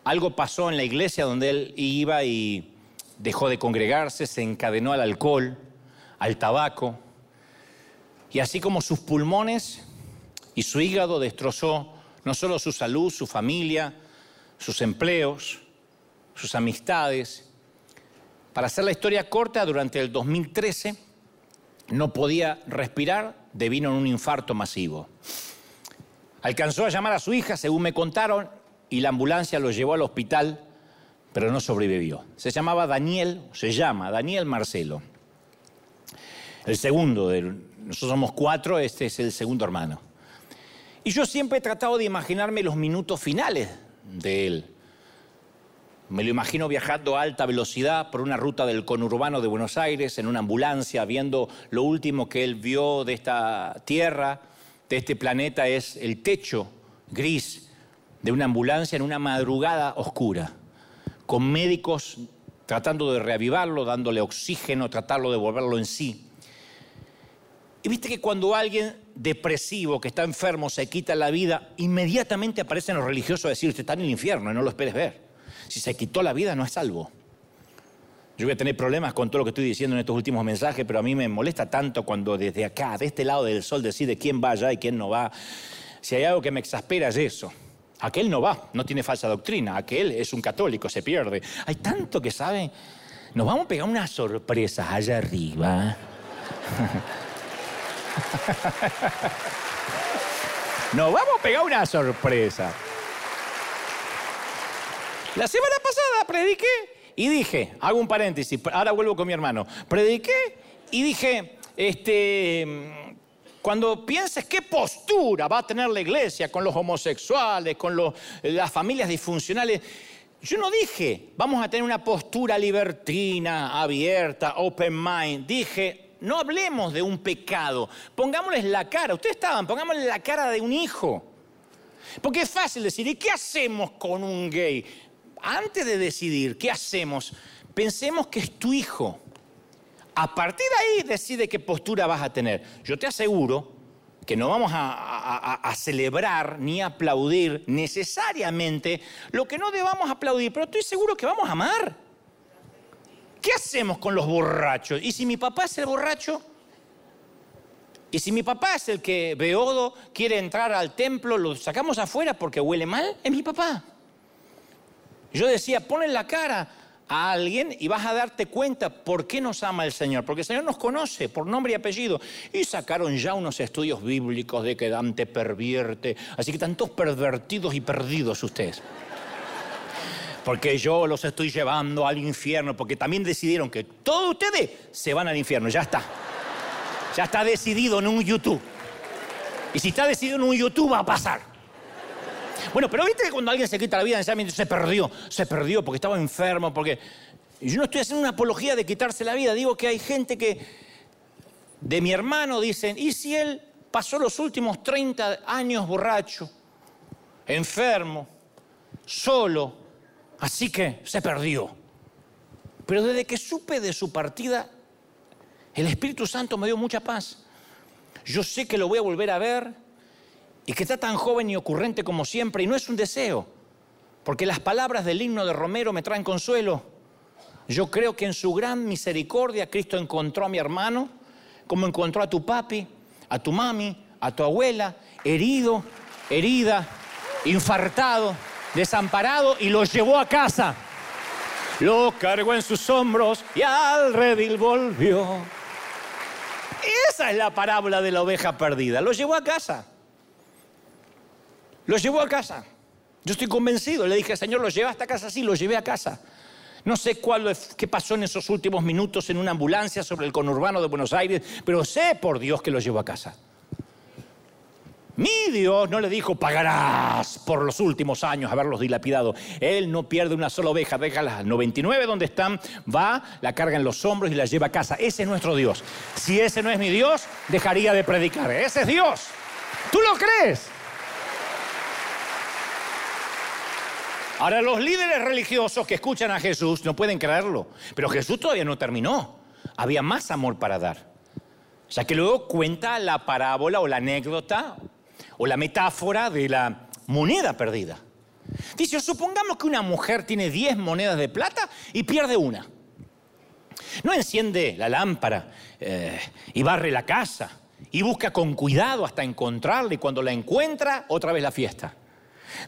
algo pasó en la iglesia donde él iba y dejó de congregarse, se encadenó al alcohol, al tabaco, y así como sus pulmones y su hígado destrozó no solo su salud, su familia, sus empleos, sus amistades. Para hacer la historia corta, durante el 2013 no podía respirar debido a un infarto masivo. Alcanzó a llamar a su hija, según me contaron, y la ambulancia lo llevó al hospital pero no sobrevivió. Se llamaba Daniel, se llama Daniel Marcelo. El segundo, de, nosotros somos cuatro, este es el segundo hermano. Y yo siempre he tratado de imaginarme los minutos finales de él. Me lo imagino viajando a alta velocidad por una ruta del conurbano de Buenos Aires en una ambulancia, viendo lo último que él vio de esta tierra, de este planeta, es el techo gris de una ambulancia en una madrugada oscura, con médicos tratando de reavivarlo, dándole oxígeno, tratarlo de volverlo en sí. Y viste que cuando alguien depresivo, que está enfermo, se quita la vida, inmediatamente aparecen los religiosos a decir, usted está en el infierno y no lo esperes ver. Si se quitó la vida no es salvo. Yo voy a tener problemas con todo lo que estoy diciendo en estos últimos mensajes, pero a mí me molesta tanto cuando desde acá, de este lado del sol, decide quién va allá y quién no va. Si hay algo que me exaspera es eso. Aquel no va, no tiene falsa doctrina. Aquel es un católico, se pierde. Hay tanto que sabe. Nos vamos a pegar unas sorpresas allá arriba. *laughs* *laughs* Nos vamos a pegar una sorpresa. La semana pasada prediqué y dije, hago un paréntesis, ahora vuelvo con mi hermano. Prediqué y dije, este, cuando pienses qué postura va a tener la iglesia con los homosexuales, con las familias disfuncionales, yo no dije, vamos a tener una postura libertina, abierta, open mind. Dije, no hablemos de un pecado, pongámosles la cara. Ustedes estaban, pongámosle la cara de un hijo. Porque es fácil decir, ¿y qué hacemos con un gay? Antes de decidir qué hacemos, pensemos que es tu hijo. A partir de ahí decide qué postura vas a tener. Yo te aseguro que no vamos a, a, celebrar ni aplaudir necesariamente lo que no debamos aplaudir, pero estoy seguro que vamos a amar. ¿Qué hacemos con los borrachos? ¿Y si mi papá es el borracho? ¿Y si mi papá es el que Beodo quiere entrar al templo, lo sacamos afuera porque huele mal? Es mi papá. Yo decía, ponle la cara a alguien y vas a darte cuenta por qué nos ama el Señor. Porque el Señor nos conoce por nombre y apellido. Y sacaron ya unos estudios bíblicos de que Dante pervierte. Así que están todos pervertidos y perdidos ustedes porque yo los estoy llevando al infierno, porque también decidieron que todos ustedes se van al infierno, ya está. Ya está decidido en un YouTube. Y si está decidido en un YouTube va a pasar. Bueno, pero viste que cuando alguien se quita la vida se perdió, se perdió porque estaba enfermo, porque... Yo no estoy haciendo una apología de quitarse la vida, digo que hay gente que de mi hermano dicen, ¿y si él pasó los últimos 30 años borracho, enfermo, solo, Así que se perdió. Pero desde que supe de su partida, el Espíritu Santo me dio mucha paz. Yo sé que lo voy a volver a ver y que está tan joven y ocurrente como siempre y no es un deseo, porque las palabras del himno de Romero me traen consuelo. Yo creo que en su gran misericordia Cristo encontró a mi hermano, como encontró a tu papi, a tu mami, a tu abuela, herido, herida, infartado desamparado y lo llevó a casa. Lo cargó en sus hombros y al redil volvió. Esa es la parábola de la oveja perdida. Lo llevó a casa. Lo llevó a casa. Yo estoy convencido. Le dije, Señor, lo lleva hasta casa. Sí, lo llevé a casa. No sé qué pasó en esos últimos minutos en una ambulancia sobre el conurbano de Buenos Aires, pero sé por Dios que lo llevó a casa. Mi Dios no le dijo, pagarás por los últimos años haberlos dilapidado. Él no pierde una sola oveja, deja las 99 donde están, va, la carga en los hombros y la lleva a casa. Ese es nuestro Dios. Si ese no es mi Dios, dejaría de predicar. Ese es Dios. ¿Tú lo crees? Ahora los líderes religiosos que escuchan a Jesús no pueden creerlo, pero Jesús todavía no terminó. Había más amor para dar. O sea que luego cuenta la parábola o la anécdota o la metáfora de la moneda perdida. Dice, supongamos que una mujer tiene 10 monedas de plata y pierde una. No enciende la lámpara eh, y barre la casa y busca con cuidado hasta encontrarla y cuando la encuentra, otra vez la fiesta.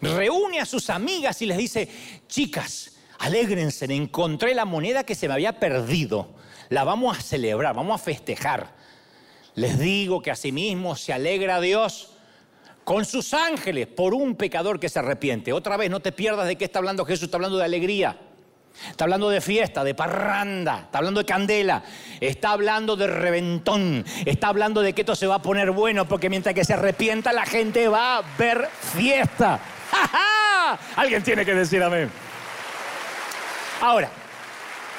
Reúne a sus amigas y les dice, chicas, alégrense, encontré la moneda que se me había perdido. La vamos a celebrar, vamos a festejar. Les digo que asimismo se alegra Dios con sus ángeles por un pecador que se arrepiente. Otra vez, no te pierdas de qué está hablando Jesús, está hablando de alegría. Está hablando de fiesta, de parranda, está hablando de candela, está hablando de reventón, está hablando de que esto se va a poner bueno porque mientras que se arrepienta la gente va a ver fiesta. ¡Ja, Alguien tiene que decir amén. Ahora,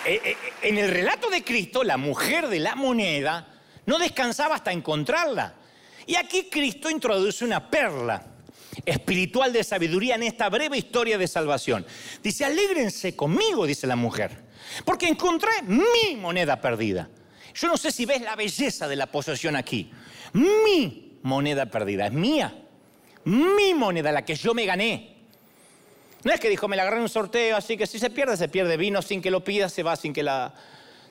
eh, eh, en el relato de Cristo, la mujer de la moneda no descansaba hasta encontrarla. Y aquí Cristo introduce una perla. espiritual de sabiduría en esta breve historia de salvación. Dice, alégrense conmigo, dice la mujer, porque encontré mi moneda perdida. Yo no sé si ves la belleza de la posesión aquí. Mi moneda perdida, es mía. Mi moneda, la que yo me gané. No es que dijo, me la agarré en un sorteo, así que si se pierde, se pierde. Vino sin que lo pida, se va sin que la,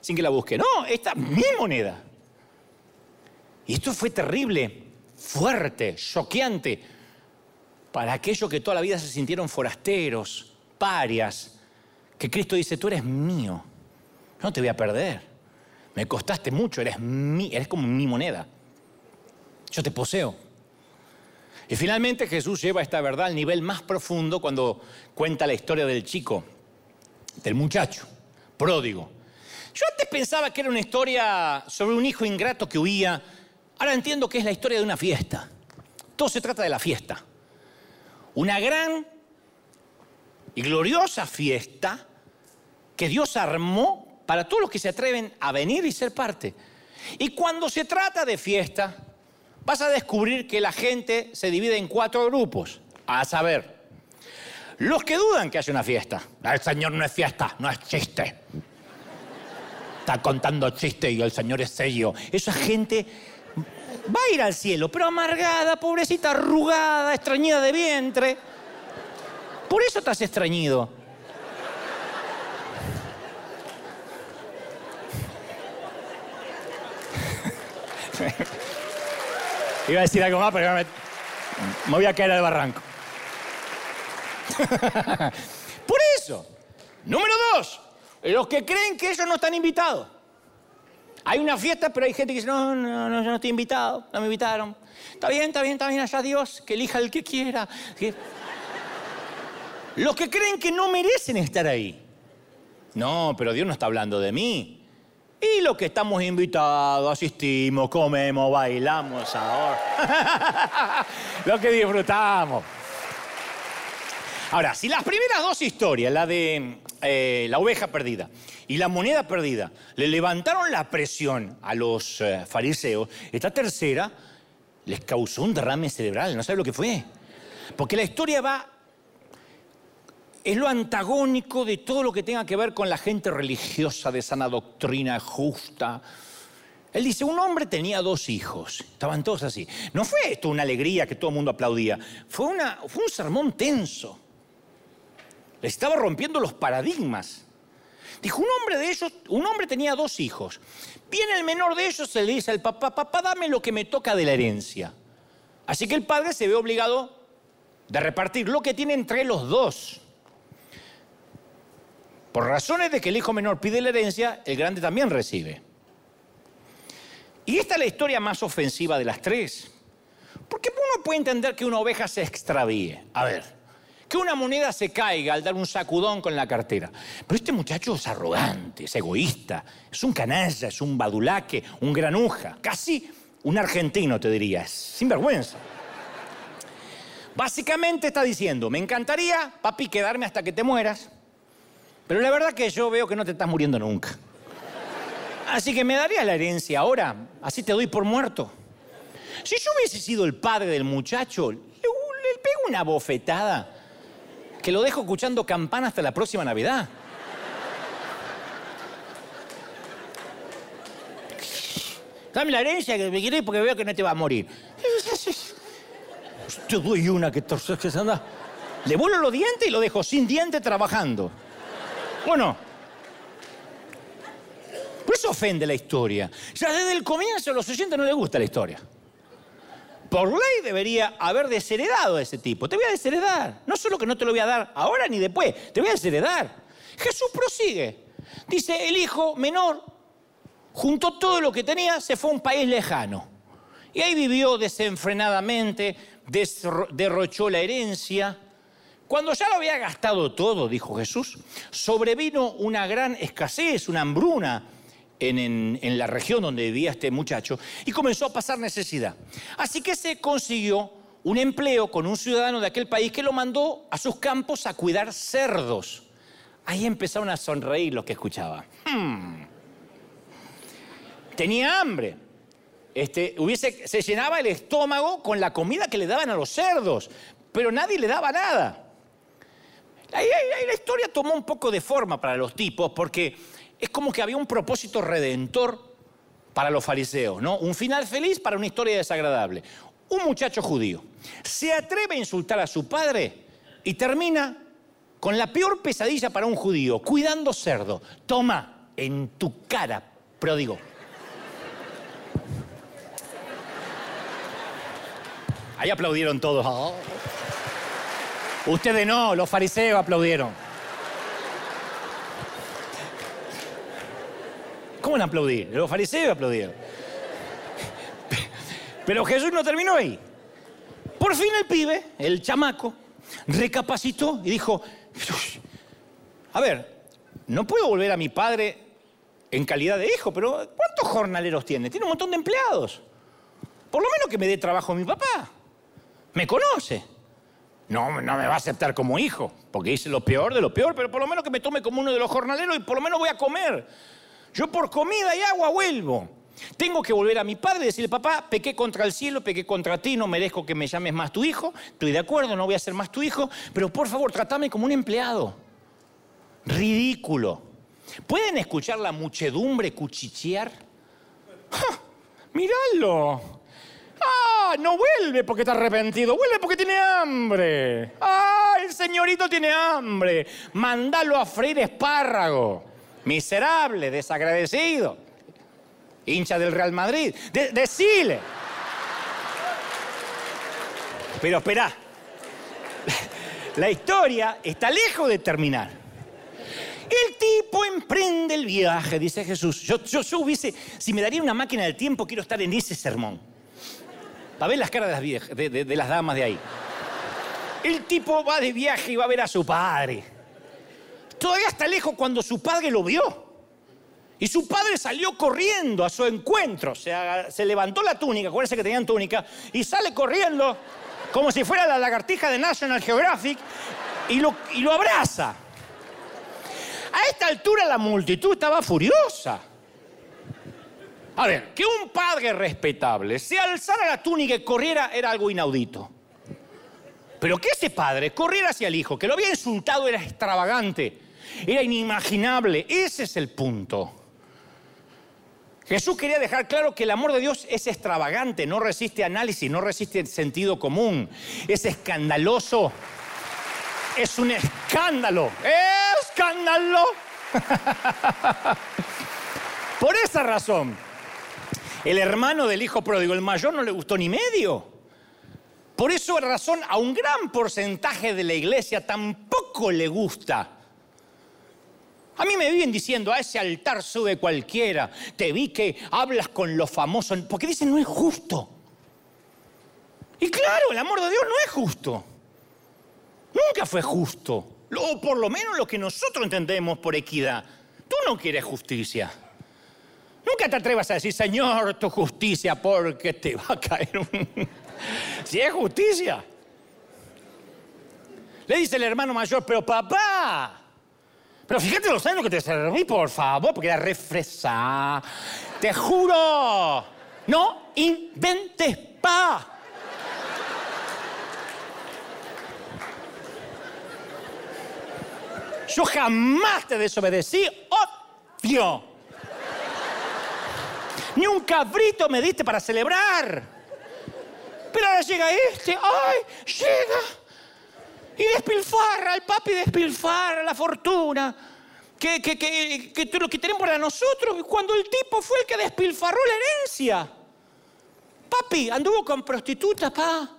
sin que la busque. No, esta es mi moneda. Y esto fue terrible, fuerte, choqueante para aquellos que toda la vida se sintieron forasteros, parias, que Cristo dice, tú eres mío, no te voy a perder. Me costaste mucho, eres mí, eres como mi moneda. Yo te poseo. Y finalmente Jesús lleva esta verdad al nivel más profundo cuando cuenta la historia del chico, del muchacho, pródigo. Yo antes pensaba que era una historia sobre un hijo ingrato que huía. Ahora entiendo que es la historia de una fiesta. Todo se trata de la fiesta. Una gran y gloriosa fiesta que Dios armó para todos los que se atreven a venir y ser parte. Y cuando se trata de fiesta, vas a descubrir que la gente se divide en cuatro grupos. A saber, los que dudan que haya una fiesta. El Señor no es fiesta, no es chiste. Está contando chiste y el Señor es serio. Esa gente va a ir al cielo, pero amargada, pobrecita, arrugada, extrañida de vientre. Por eso estás extrañido. *laughs* Iba a decir algo más, pero me, voy a caer al barranco. *laughs* Por eso, número dos, los que creen que ellos no están invitados. Hay una fiesta, pero hay gente que dice, no, no, no, yo no estoy invitado, no me invitaron. Está bien, está bien, está bien, allá Dios, que elija el que quiera. Los que creen que no merecen estar ahí. No, pero Dios no está hablando de mí. Y los que estamos invitados, asistimos, comemos, bailamos ahora. *laughs* lo que disfrutamos. Ahora, si las primeras dos historias, la de eh, la oveja perdida y la moneda perdida, le levantaron la presión a los eh, fariseos, esta tercera les causó un derrame cerebral, no sabe lo que fue. Porque la historia va es lo antagónico de todo lo que tenga que ver con la gente religiosa de sana doctrina justa. Él dice, un hombre tenía dos hijos, estaban todos así. No fue esto una alegría que todo el mundo aplaudía, fue, un sermón tenso. Estaba rompiendo los paradigmas. Dijo, un hombre de ellos, un hombre tenía dos hijos. Viene el menor de ellos, se le dice al papá, papá, dame lo que me toca de la herencia. Así que el padre se ve obligado de repartir lo que tiene entre los dos. Por razones de que el hijo menor pide la herencia, el grande también recibe. Y esta es la historia más ofensiva de las tres. Porque uno puede entender que una oveja se extravíe. A ver, que una moneda se caiga al dar un sacudón con la cartera. Pero este muchacho es arrogante, es egoísta, es un canalla, es un badulaque, un granuja, casi un argentino te diría, es sinvergüenza. Básicamente está diciendo, me encantaría, papi, quedarme hasta que te mueras, pero la verdad que yo veo que no te estás muriendo nunca. Así que me darías la herencia ahora, así te doy por muerto. Si yo hubiese sido el padre del muchacho, le, pego una bofetada que lo dejo escuchando campana hasta la próxima Navidad. Dame la herencia que me querés porque veo que no te va a morir. Te doy una que, que se anda. Le vuelo los dientes y lo dejo sin dientes trabajando. Bueno, Por eso ofende la historia. Ya desde el comienzo a los oyentes no les gusta la historia. Por ley debería haber desheredado a ese tipo. Te voy a desheredar. No solo que no te lo voy a dar ahora ni después, te voy a desheredar. Jesús prosigue. Dice, el hijo menor juntó todo lo que tenía, se fue a un país lejano. Y ahí vivió desenfrenadamente, derrochó la herencia, cuando ya lo había gastado todo, dijo Jesús, sobrevino una gran escasez, una hambruna en, la región donde vivía este muchacho y comenzó a pasar necesidad. Así que se consiguió un empleo con un ciudadano de aquel país que lo mandó a sus campos a cuidar cerdos. Ahí empezaron a sonreír los que escuchaban. Hmm. Tenía hambre. Este, hubiese, se llenaba el estómago con la comida que le daban a los cerdos pero nadie le daba nada. Ahí, la historia tomó un poco de forma para los tipos porque es como que había un propósito redentor para los fariseos, ¿no? Un final feliz para una historia desagradable. Un muchacho judío se atreve a insultar a su padre y termina con la peor pesadilla para un judío, cuidando cerdo. Toma en tu cara, pródigo. Ahí aplaudieron todos. Ustedes no, los fariseos aplaudieron. Van a aplaudir? Los fariseos aplaudieron. Pero Jesús no terminó ahí. Por fin el pibe, el chamaco, recapacitó y dijo, a ver, no puedo volver a mi padre en calidad de hijo, pero ¿cuántos jornaleros tiene? Tiene un montón de empleados. Por lo menos que me dé trabajo mi papá. Me conoce. No, no me va a aceptar como hijo, porque hice lo peor de lo peor, pero por lo menos que me tome como uno de los jornaleros y por lo menos voy a comer. Yo por comida y agua vuelvo. Tengo que volver a mi padre y decirle, papá, pequé contra el cielo, pequé contra ti, no merezco que me llames más tu hijo, estoy de acuerdo, no voy a ser más tu hijo, pero por favor, trátame como un empleado. Ridículo. ¿Pueden escuchar la muchedumbre cuchichear? ¡Ja! ¡Ah! No vuelve porque está arrepentido, vuelve porque tiene hambre. ¡Ah! El señorito tiene hambre. Mándalo a freír espárrago. Miserable, desagradecido. Hincha del Real Madrid. decile. Pero espera. La historia está lejos de terminar. El tipo emprende el viaje, dice Jesús. Yo, yo, hubiese, si me daría una máquina del tiempo, quiero estar en ese sermón. Para ver las caras de las, damas de ahí. El tipo va de viaje y va a ver a su padre. Todavía está lejos cuando su padre lo vio. Y su padre salió corriendo a su encuentro. Se, levantó la túnica, acuérdense que tenían túnica, y sale corriendo como si fuera la lagartija de National Geographic y lo, y lo abraza. A esta altura la multitud estaba furiosa. A ver, que un padre respetable se alzara la túnica y corriera era algo inaudito. Pero que ese padre corriera hacia el hijo, que lo había insultado, era extravagante, era inimaginable. Ese es el punto. Jesús quería dejar claro que el amor de Dios es extravagante, no resiste análisis, no resiste sentido común, es escandaloso, es un escándalo, escándalo. *laughs* Por esa razón, el hermano del hijo pródigo, el mayor, no le gustó ni medio. Por esa razón a un gran porcentaje de la iglesia tampoco le gusta. A mí me viven diciendo, a ese altar sube cualquiera, te vi que hablas con los famosos, porque dicen no es justo. Y claro, el amor de Dios no es justo. Nunca fue justo. O por lo menos lo que nosotros entendemos por equidad. Tú no quieres justicia. Nunca te atrevas a decir, Señor, tu justicia, porque te va a caer un... *laughs* si es justicia. Le dice el hermano mayor, pero papá, pero fíjate los años que te serví, por favor, porque era refresada. Te juro, no inventes pa. Yo jamás te desobedecí, odio ni un cabrito me diste para celebrar. Pero ahora llega este, ¡ay! Llega y despilfarra, el papi despilfarra la fortuna que, que, que, que lo que tenemos para nosotros, cuando el tipo fue el que despilfarró la herencia. Papi, anduvo con prostitutas, pa.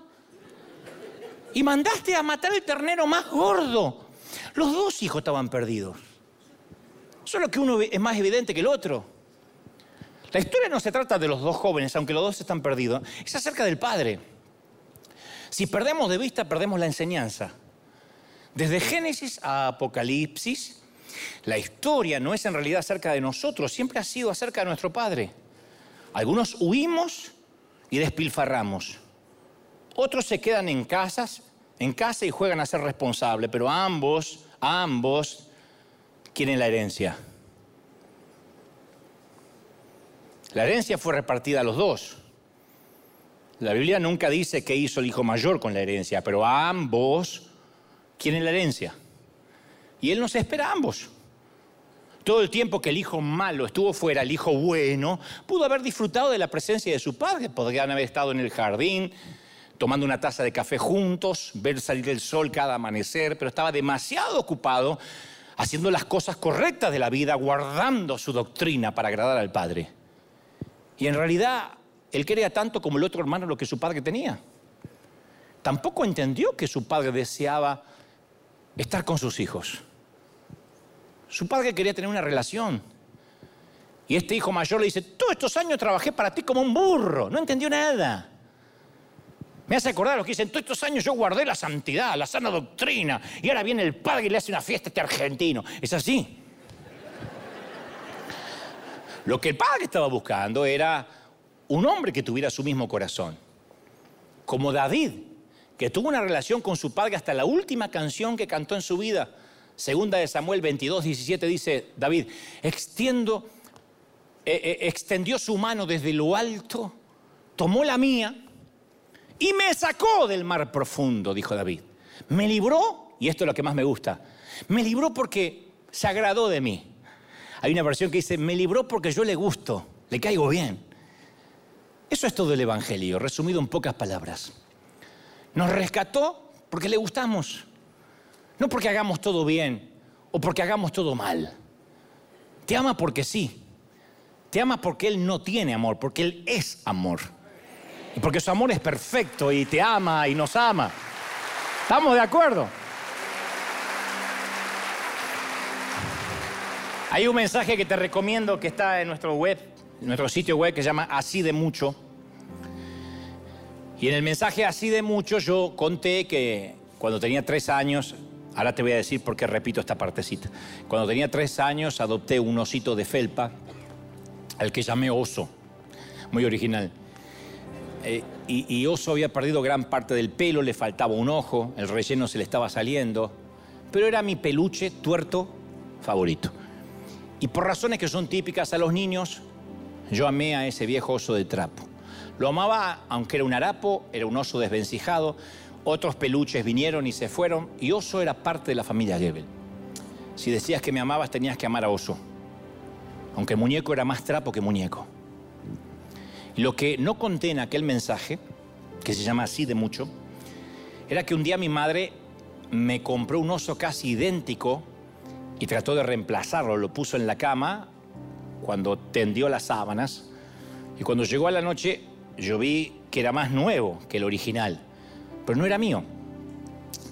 Y mandaste a matar el ternero más gordo. Los dos hijos estaban perdidos. Solo que uno es más evidente que el otro. La historia no se trata de los dos jóvenes, aunque los dos están perdidos, es acerca del Padre. Si perdemos de vista, perdemos la enseñanza. Desde Génesis a Apocalipsis, la historia no es en realidad acerca de nosotros, siempre ha sido acerca de nuestro Padre. Algunos huimos y despilfarramos. Otros se quedan en casas, en casa y juegan a ser responsables, pero ambos, ambos quieren la herencia. La herencia fue repartida a los dos. La Biblia nunca dice qué hizo el hijo mayor con la herencia, pero ambos quieren la herencia. Y él nos espera a ambos. Todo el tiempo que el hijo malo estuvo fuera, el hijo bueno pudo haber disfrutado de la presencia de su padre. Podrían haber estado en el jardín, tomando una taza de café juntos, ver salir el sol cada amanecer, pero estaba demasiado ocupado haciendo las cosas correctas de la vida, guardando su doctrina para agradar al padre. Y en realidad, él quería tanto como el otro hermano lo que su padre tenía. Tampoco entendió que su padre deseaba estar con sus hijos. Su padre quería tener una relación. Y este hijo mayor le dice, todos estos años trabajé para ti como un burro, no entendió nada. Me hace acordar lo que dicen, todos estos años yo guardé la santidad, la sana doctrina, y ahora viene el padre y le hace una fiesta a este argentino. Es así. Lo que el padre estaba buscando era un hombre que tuviera su mismo corazón. Como David, que tuvo una relación con su padre hasta la última canción que cantó en su vida. Segunda de Samuel 22, 17 dice David, eh, eh, extendió su mano desde lo alto, tomó la mía y me sacó del mar profundo, dijo David. Me libró, y esto es lo que más me gusta, me libró porque se agradó de mí. Hay una versión que dice, me libró porque yo le gusto, le caigo bien. Eso es todo el Evangelio, resumido en pocas palabras. Nos rescató porque le gustamos. No porque hagamos todo bien o porque hagamos todo mal. Te ama porque sí. Te ama porque Él no tiene amor, porque Él es amor. Y porque su amor es perfecto y te ama y nos ama. ¿Estamos de acuerdo? Hay un mensaje que te recomiendo que está en nuestro web, en nuestro sitio web que se llama Así de Mucho. Y en el mensaje Así de Mucho yo conté que cuando tenía tres años Ahora te voy a decir por qué repito esta partecita. Cuando tenía tres años adopté un osito de felpa, al que llamé Oso, muy original. Eh, y, y, Oso había perdido gran parte del pelo, le faltaba un ojo, el relleno se le estaba saliendo, pero era mi peluche tuerto favorito. Y por razones que son típicas a los niños, yo amé a ese viejo oso de trapo. Lo amaba aunque era un harapo, era un oso desvencijado, otros peluches vinieron y se fueron y Oso era parte de la familia Gebel. Si decías que me amabas tenías que amar a Oso, aunque el muñeco era más trapo que muñeco. Lo que no conté en aquel mensaje, que se llama así de mucho, era que un día mi madre me compró un oso casi idéntico y trató de reemplazarlo, lo puso en la cama cuando tendió las sábanas y cuando llegó a la noche yo vi que era más nuevo que el original pero no era mío.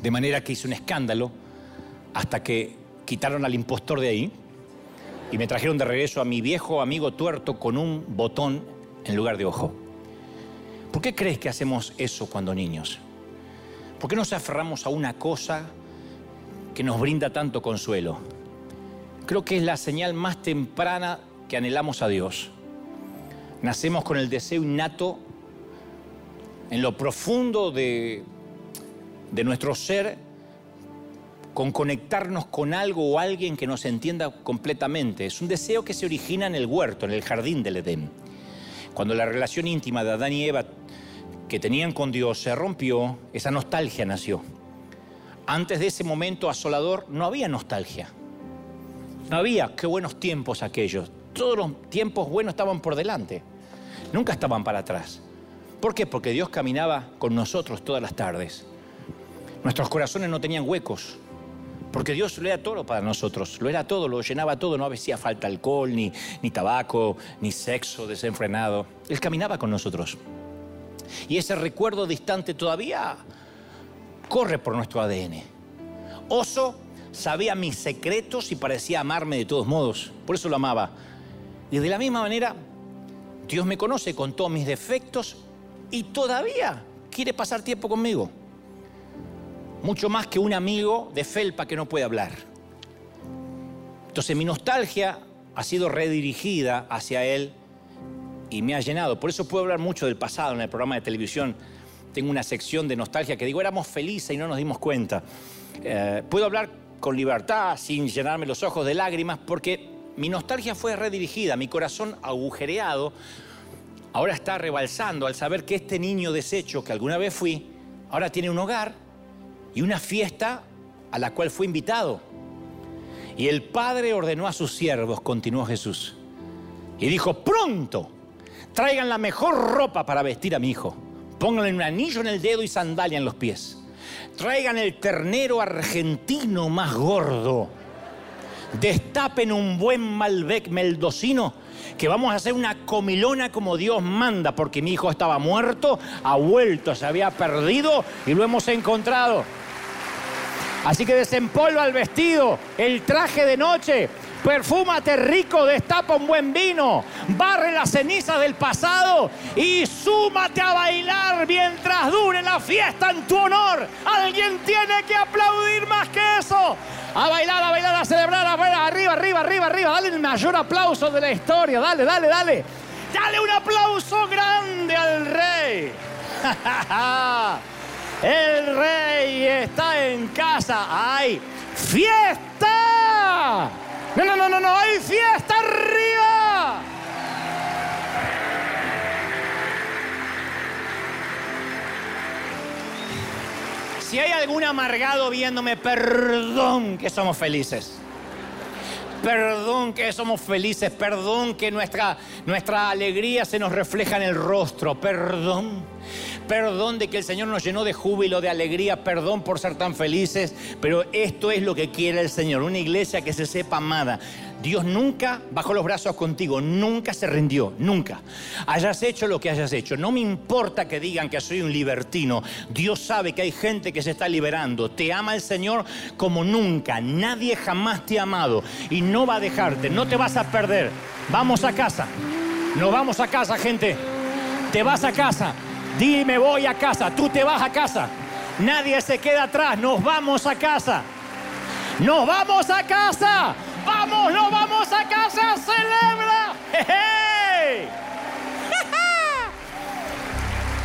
De manera que hice un escándalo hasta que quitaron al impostor de ahí y me trajeron de regreso a mi viejo amigo tuerto con un botón en lugar de ojo. ¿Por qué crees que hacemos eso cuando niños? ¿Por qué nos aferramos a una cosa que nos brinda tanto consuelo? Creo que es la señal más temprana que anhelamos a Dios. Nacemos con el deseo innato en lo profundo de, de nuestro ser, con conectarnos con algo o alguien que nos entienda completamente. Es un deseo que se origina en el huerto, en el jardín del Edén. Cuando la relación íntima de Adán y Eva que tenían con Dios se rompió, esa nostalgia nació. Antes de ese momento asolador no había nostalgia. No había, qué buenos tiempos aquellos. Todos los tiempos buenos estaban por delante. Nunca estaban para atrás. ¿Por qué? Porque Dios caminaba con nosotros todas las tardes. Nuestros corazones no tenían huecos. Porque Dios lo era todo para nosotros, lo era todo, lo llenaba todo, no hacía falta alcohol, ni, ni tabaco, ni sexo desenfrenado. Él caminaba con nosotros. Y ese recuerdo distante todavía corre por nuestro ADN. Oso sabía mis secretos y parecía amarme de todos modos. Por eso lo amaba. Y de la misma manera, Dios me conoce con todos mis defectos y todavía quiere pasar tiempo conmigo. Mucho más que un amigo de felpa que no puede hablar. Entonces mi nostalgia ha sido redirigida hacia él y me ha llenado. Por eso puedo hablar mucho del pasado en el programa de televisión. Tengo una sección de nostalgia que digo, éramos felices y no nos dimos cuenta. Eh, puedo hablar con libertad, sin llenarme los ojos de lágrimas, porque mi nostalgia fue redirigida, mi corazón agujereado ahora está rebalsando al saber que este niño deshecho que alguna vez fui, ahora tiene un hogar y una fiesta a la cual fue invitado. Y el padre ordenó a sus siervos, continuó Jesús, y dijo, pronto, traigan la mejor ropa para vestir a mi hijo. Pónganle un anillo en el dedo y sandalia en los pies. Traigan el ternero argentino más gordo. Destapen un buen Malbec meldocino que vamos a hacer una comilona como Dios manda, porque mi hijo estaba muerto, ha vuelto, se había perdido y lo hemos encontrado. Así que desempolva el vestido, el traje de noche, perfúmate rico, destapa un buen vino, barre las cenizas del pasado y súmate a bailar mientras dure la fiesta en tu honor. Alguien tiene que aplaudir más que eso. A bailar, a bailar, a celebrar, a bailar, arriba, arriba, arriba, arriba. Dale el mayor aplauso de la historia. Dale, dale, dale. Dale un aplauso grande al rey. *laughs* El rey está en casa. ¡Hay fiesta! No, no, no, no, no, hay fiesta arriba. Si hay algún amargado viéndome, perdón que somos felices. Perdón que somos felices, perdón que nuestra, nuestra alegría se nos refleja en el rostro, perdón. Perdón de que el Señor nos llenó de júbilo, de alegría, perdón por ser tan felices, pero esto es lo que quiere el Señor, una iglesia que se sepa amada. Dios nunca bajó los brazos contigo, nunca se rindió, nunca. Hayas hecho lo que hayas hecho, no me importa que digan que soy un libertino, Dios sabe que hay gente que se está liberando, te ama el Señor como nunca, nadie jamás te ha amado y no va a dejarte, no te vas a perder. Vamos a casa, nos vamos a casa gente, te vas a casa. Dime voy a casa, tú te vas a casa. Nadie se queda atrás, nos vamos a casa. Nos vamos a casa. Vamos, nos vamos a casa, celebra. *laughs*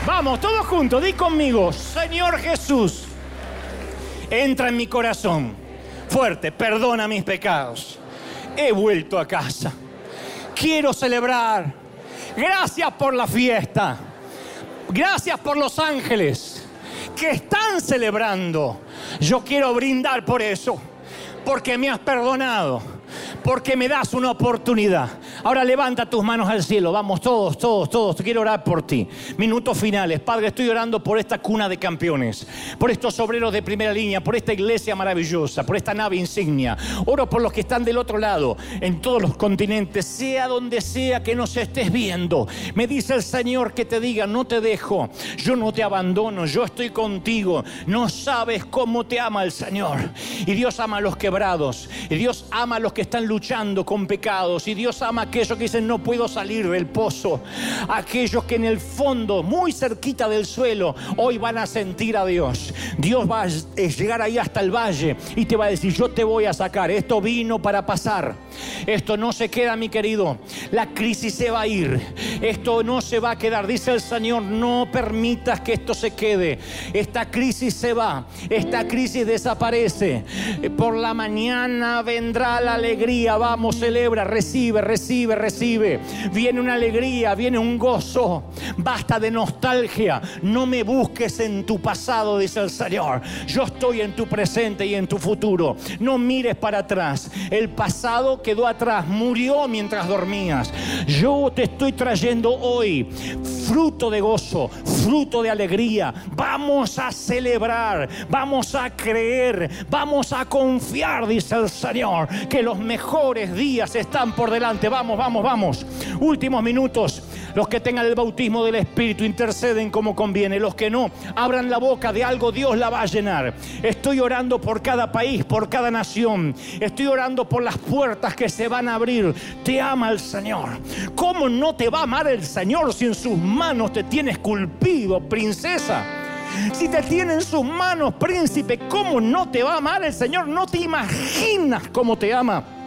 Vamos, todos juntos, di conmigo, Señor Jesús, entra en mi corazón. Fuerte, perdona mis pecados. He vuelto a casa. Quiero celebrar. Gracias por la fiesta. Gracias por los ángeles que están celebrando. Yo quiero brindar por eso, porque me has perdonado, porque me das una oportunidad. Ahora levanta tus manos al cielo. Vamos todos, todos, todos. Quiero orar por ti. Minutos finales. Padre, estoy orando por esta cuna de campeones, por estos obreros de primera línea, por esta iglesia maravillosa, por esta nave insignia. Oro por los que están del otro lado, en todos los continentes, sea donde sea que nos estés viendo. Me dice el Señor que te diga, no te dejo, yo no te abandono, yo estoy contigo. No sabes cómo te ama el Señor. Y Dios ama a los quebrados, y Dios ama a los que están luchando con pecados, y Dios ama aquellos que dicen no puedo salir del pozo, aquellos que en el fondo, muy cerquita del suelo, hoy van a sentir a Dios. Dios va a llegar ahí hasta el valle y te va a decir, yo te voy a sacar, esto vino para pasar, esto no se queda mi querido, la crisis se va a ir, esto no se va a quedar, dice el Señor, no permitas que esto se quede, esta crisis se va, esta crisis desaparece, por la mañana vendrá la alegría, vamos, celebra, recibe recibe, recibe. Viene una alegría, viene un gozo. Basta de nostalgia. No me busques en tu pasado, dice el Señor. Yo estoy en tu presente y en tu futuro. No mires para atrás. El pasado quedó atrás, murió mientras dormías. Yo te estoy trayendo hoy fruto de gozo, fruto de alegría. Vamos a celebrar, vamos a creer, vamos a confiar, dice el Señor, que los mejores días están por delante. Vamos vamos, vamos, Últimos minutos. Los que tengan el bautismo del Espíritu interceden como conviene. Los que no, abran la boca de algo, Dios la va a llenar. Estoy orando por cada país, por cada nación. Estoy orando por las puertas que se van a abrir. Te ama el Señor. ¿Cómo no te va a amar el Señor si en sus manos te tienes esculpido, princesa? Si te tiene en sus manos, príncipe, ¿cómo no te va a amar el Señor? No te imaginas cómo te ama.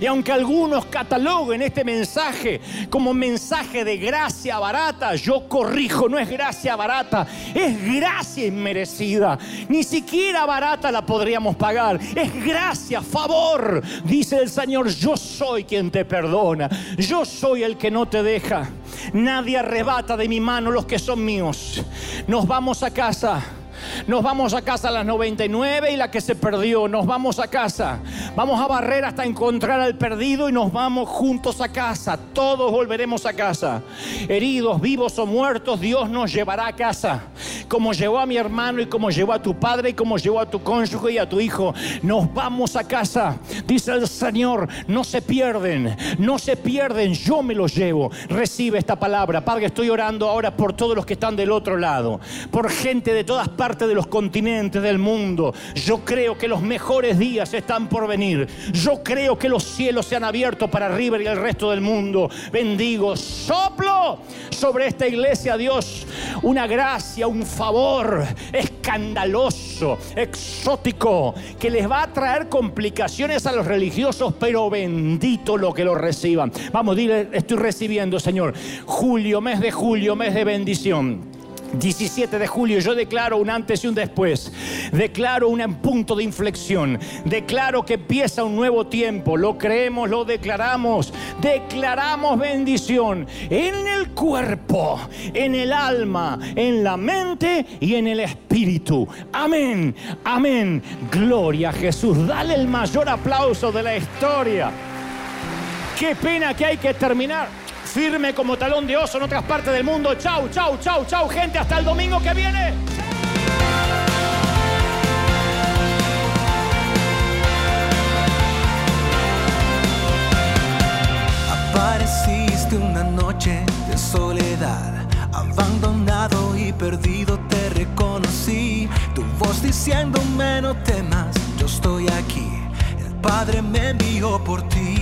Y aunque algunos cataloguen este mensaje como mensaje de gracia barata, yo corrijo, no es gracia barata, es gracia inmerecida. Ni siquiera barata la podríamos pagar, es gracia, favor. Dice el Señor, yo soy quien te perdona, yo soy el que no te deja. Nadie arrebata de mi mano los que son míos. Nos vamos a casa. Nos vamos a casa a las 99 y la que se perdió. Nos vamos a casa. Vamos a barrer hasta encontrar al perdido y nos vamos juntos a casa. Todos volveremos a casa. Heridos, vivos o muertos, Dios nos llevará a casa. Como llevó a mi hermano y como llevó a tu padre y como llevó a tu cónyuge y a tu hijo. Nos vamos a casa. Dice el Señor, no se pierden. No se pierden. Yo me los llevo. Recibe esta palabra. Padre, estoy orando ahora por todos los que están del otro lado. Por gente de todas partes de los continentes del mundo. Yo creo que los mejores días están por venir. Yo creo que los cielos se han abierto para River y el resto del mundo. Bendigo, soplo sobre esta iglesia, Dios, una gracia, un favor escandaloso, exótico, que les va a traer complicaciones a los religiosos, pero bendito lo que lo reciban. Vamos, dile, estoy recibiendo, Señor. Julio, mes de julio, mes de bendición. 17 de julio yo declaro un antes y un después. Declaro un punto de inflexión. Declaro que empieza un nuevo tiempo. Lo creemos, lo declaramos. Declaramos bendición en el cuerpo, en el alma, en la mente y en el espíritu. Amén. Amén. Gloria a Jesús. Dale el mayor aplauso de la historia. Qué pena que hay que terminar firme como talón de oso en otras partes del mundo. Chau, chau, chau, chau, gente. Hasta el domingo que viene.
Apareciste una noche de soledad, abandonado y perdido te reconocí. Tu voz diciéndome no temas, yo estoy aquí. El Padre me envió por ti.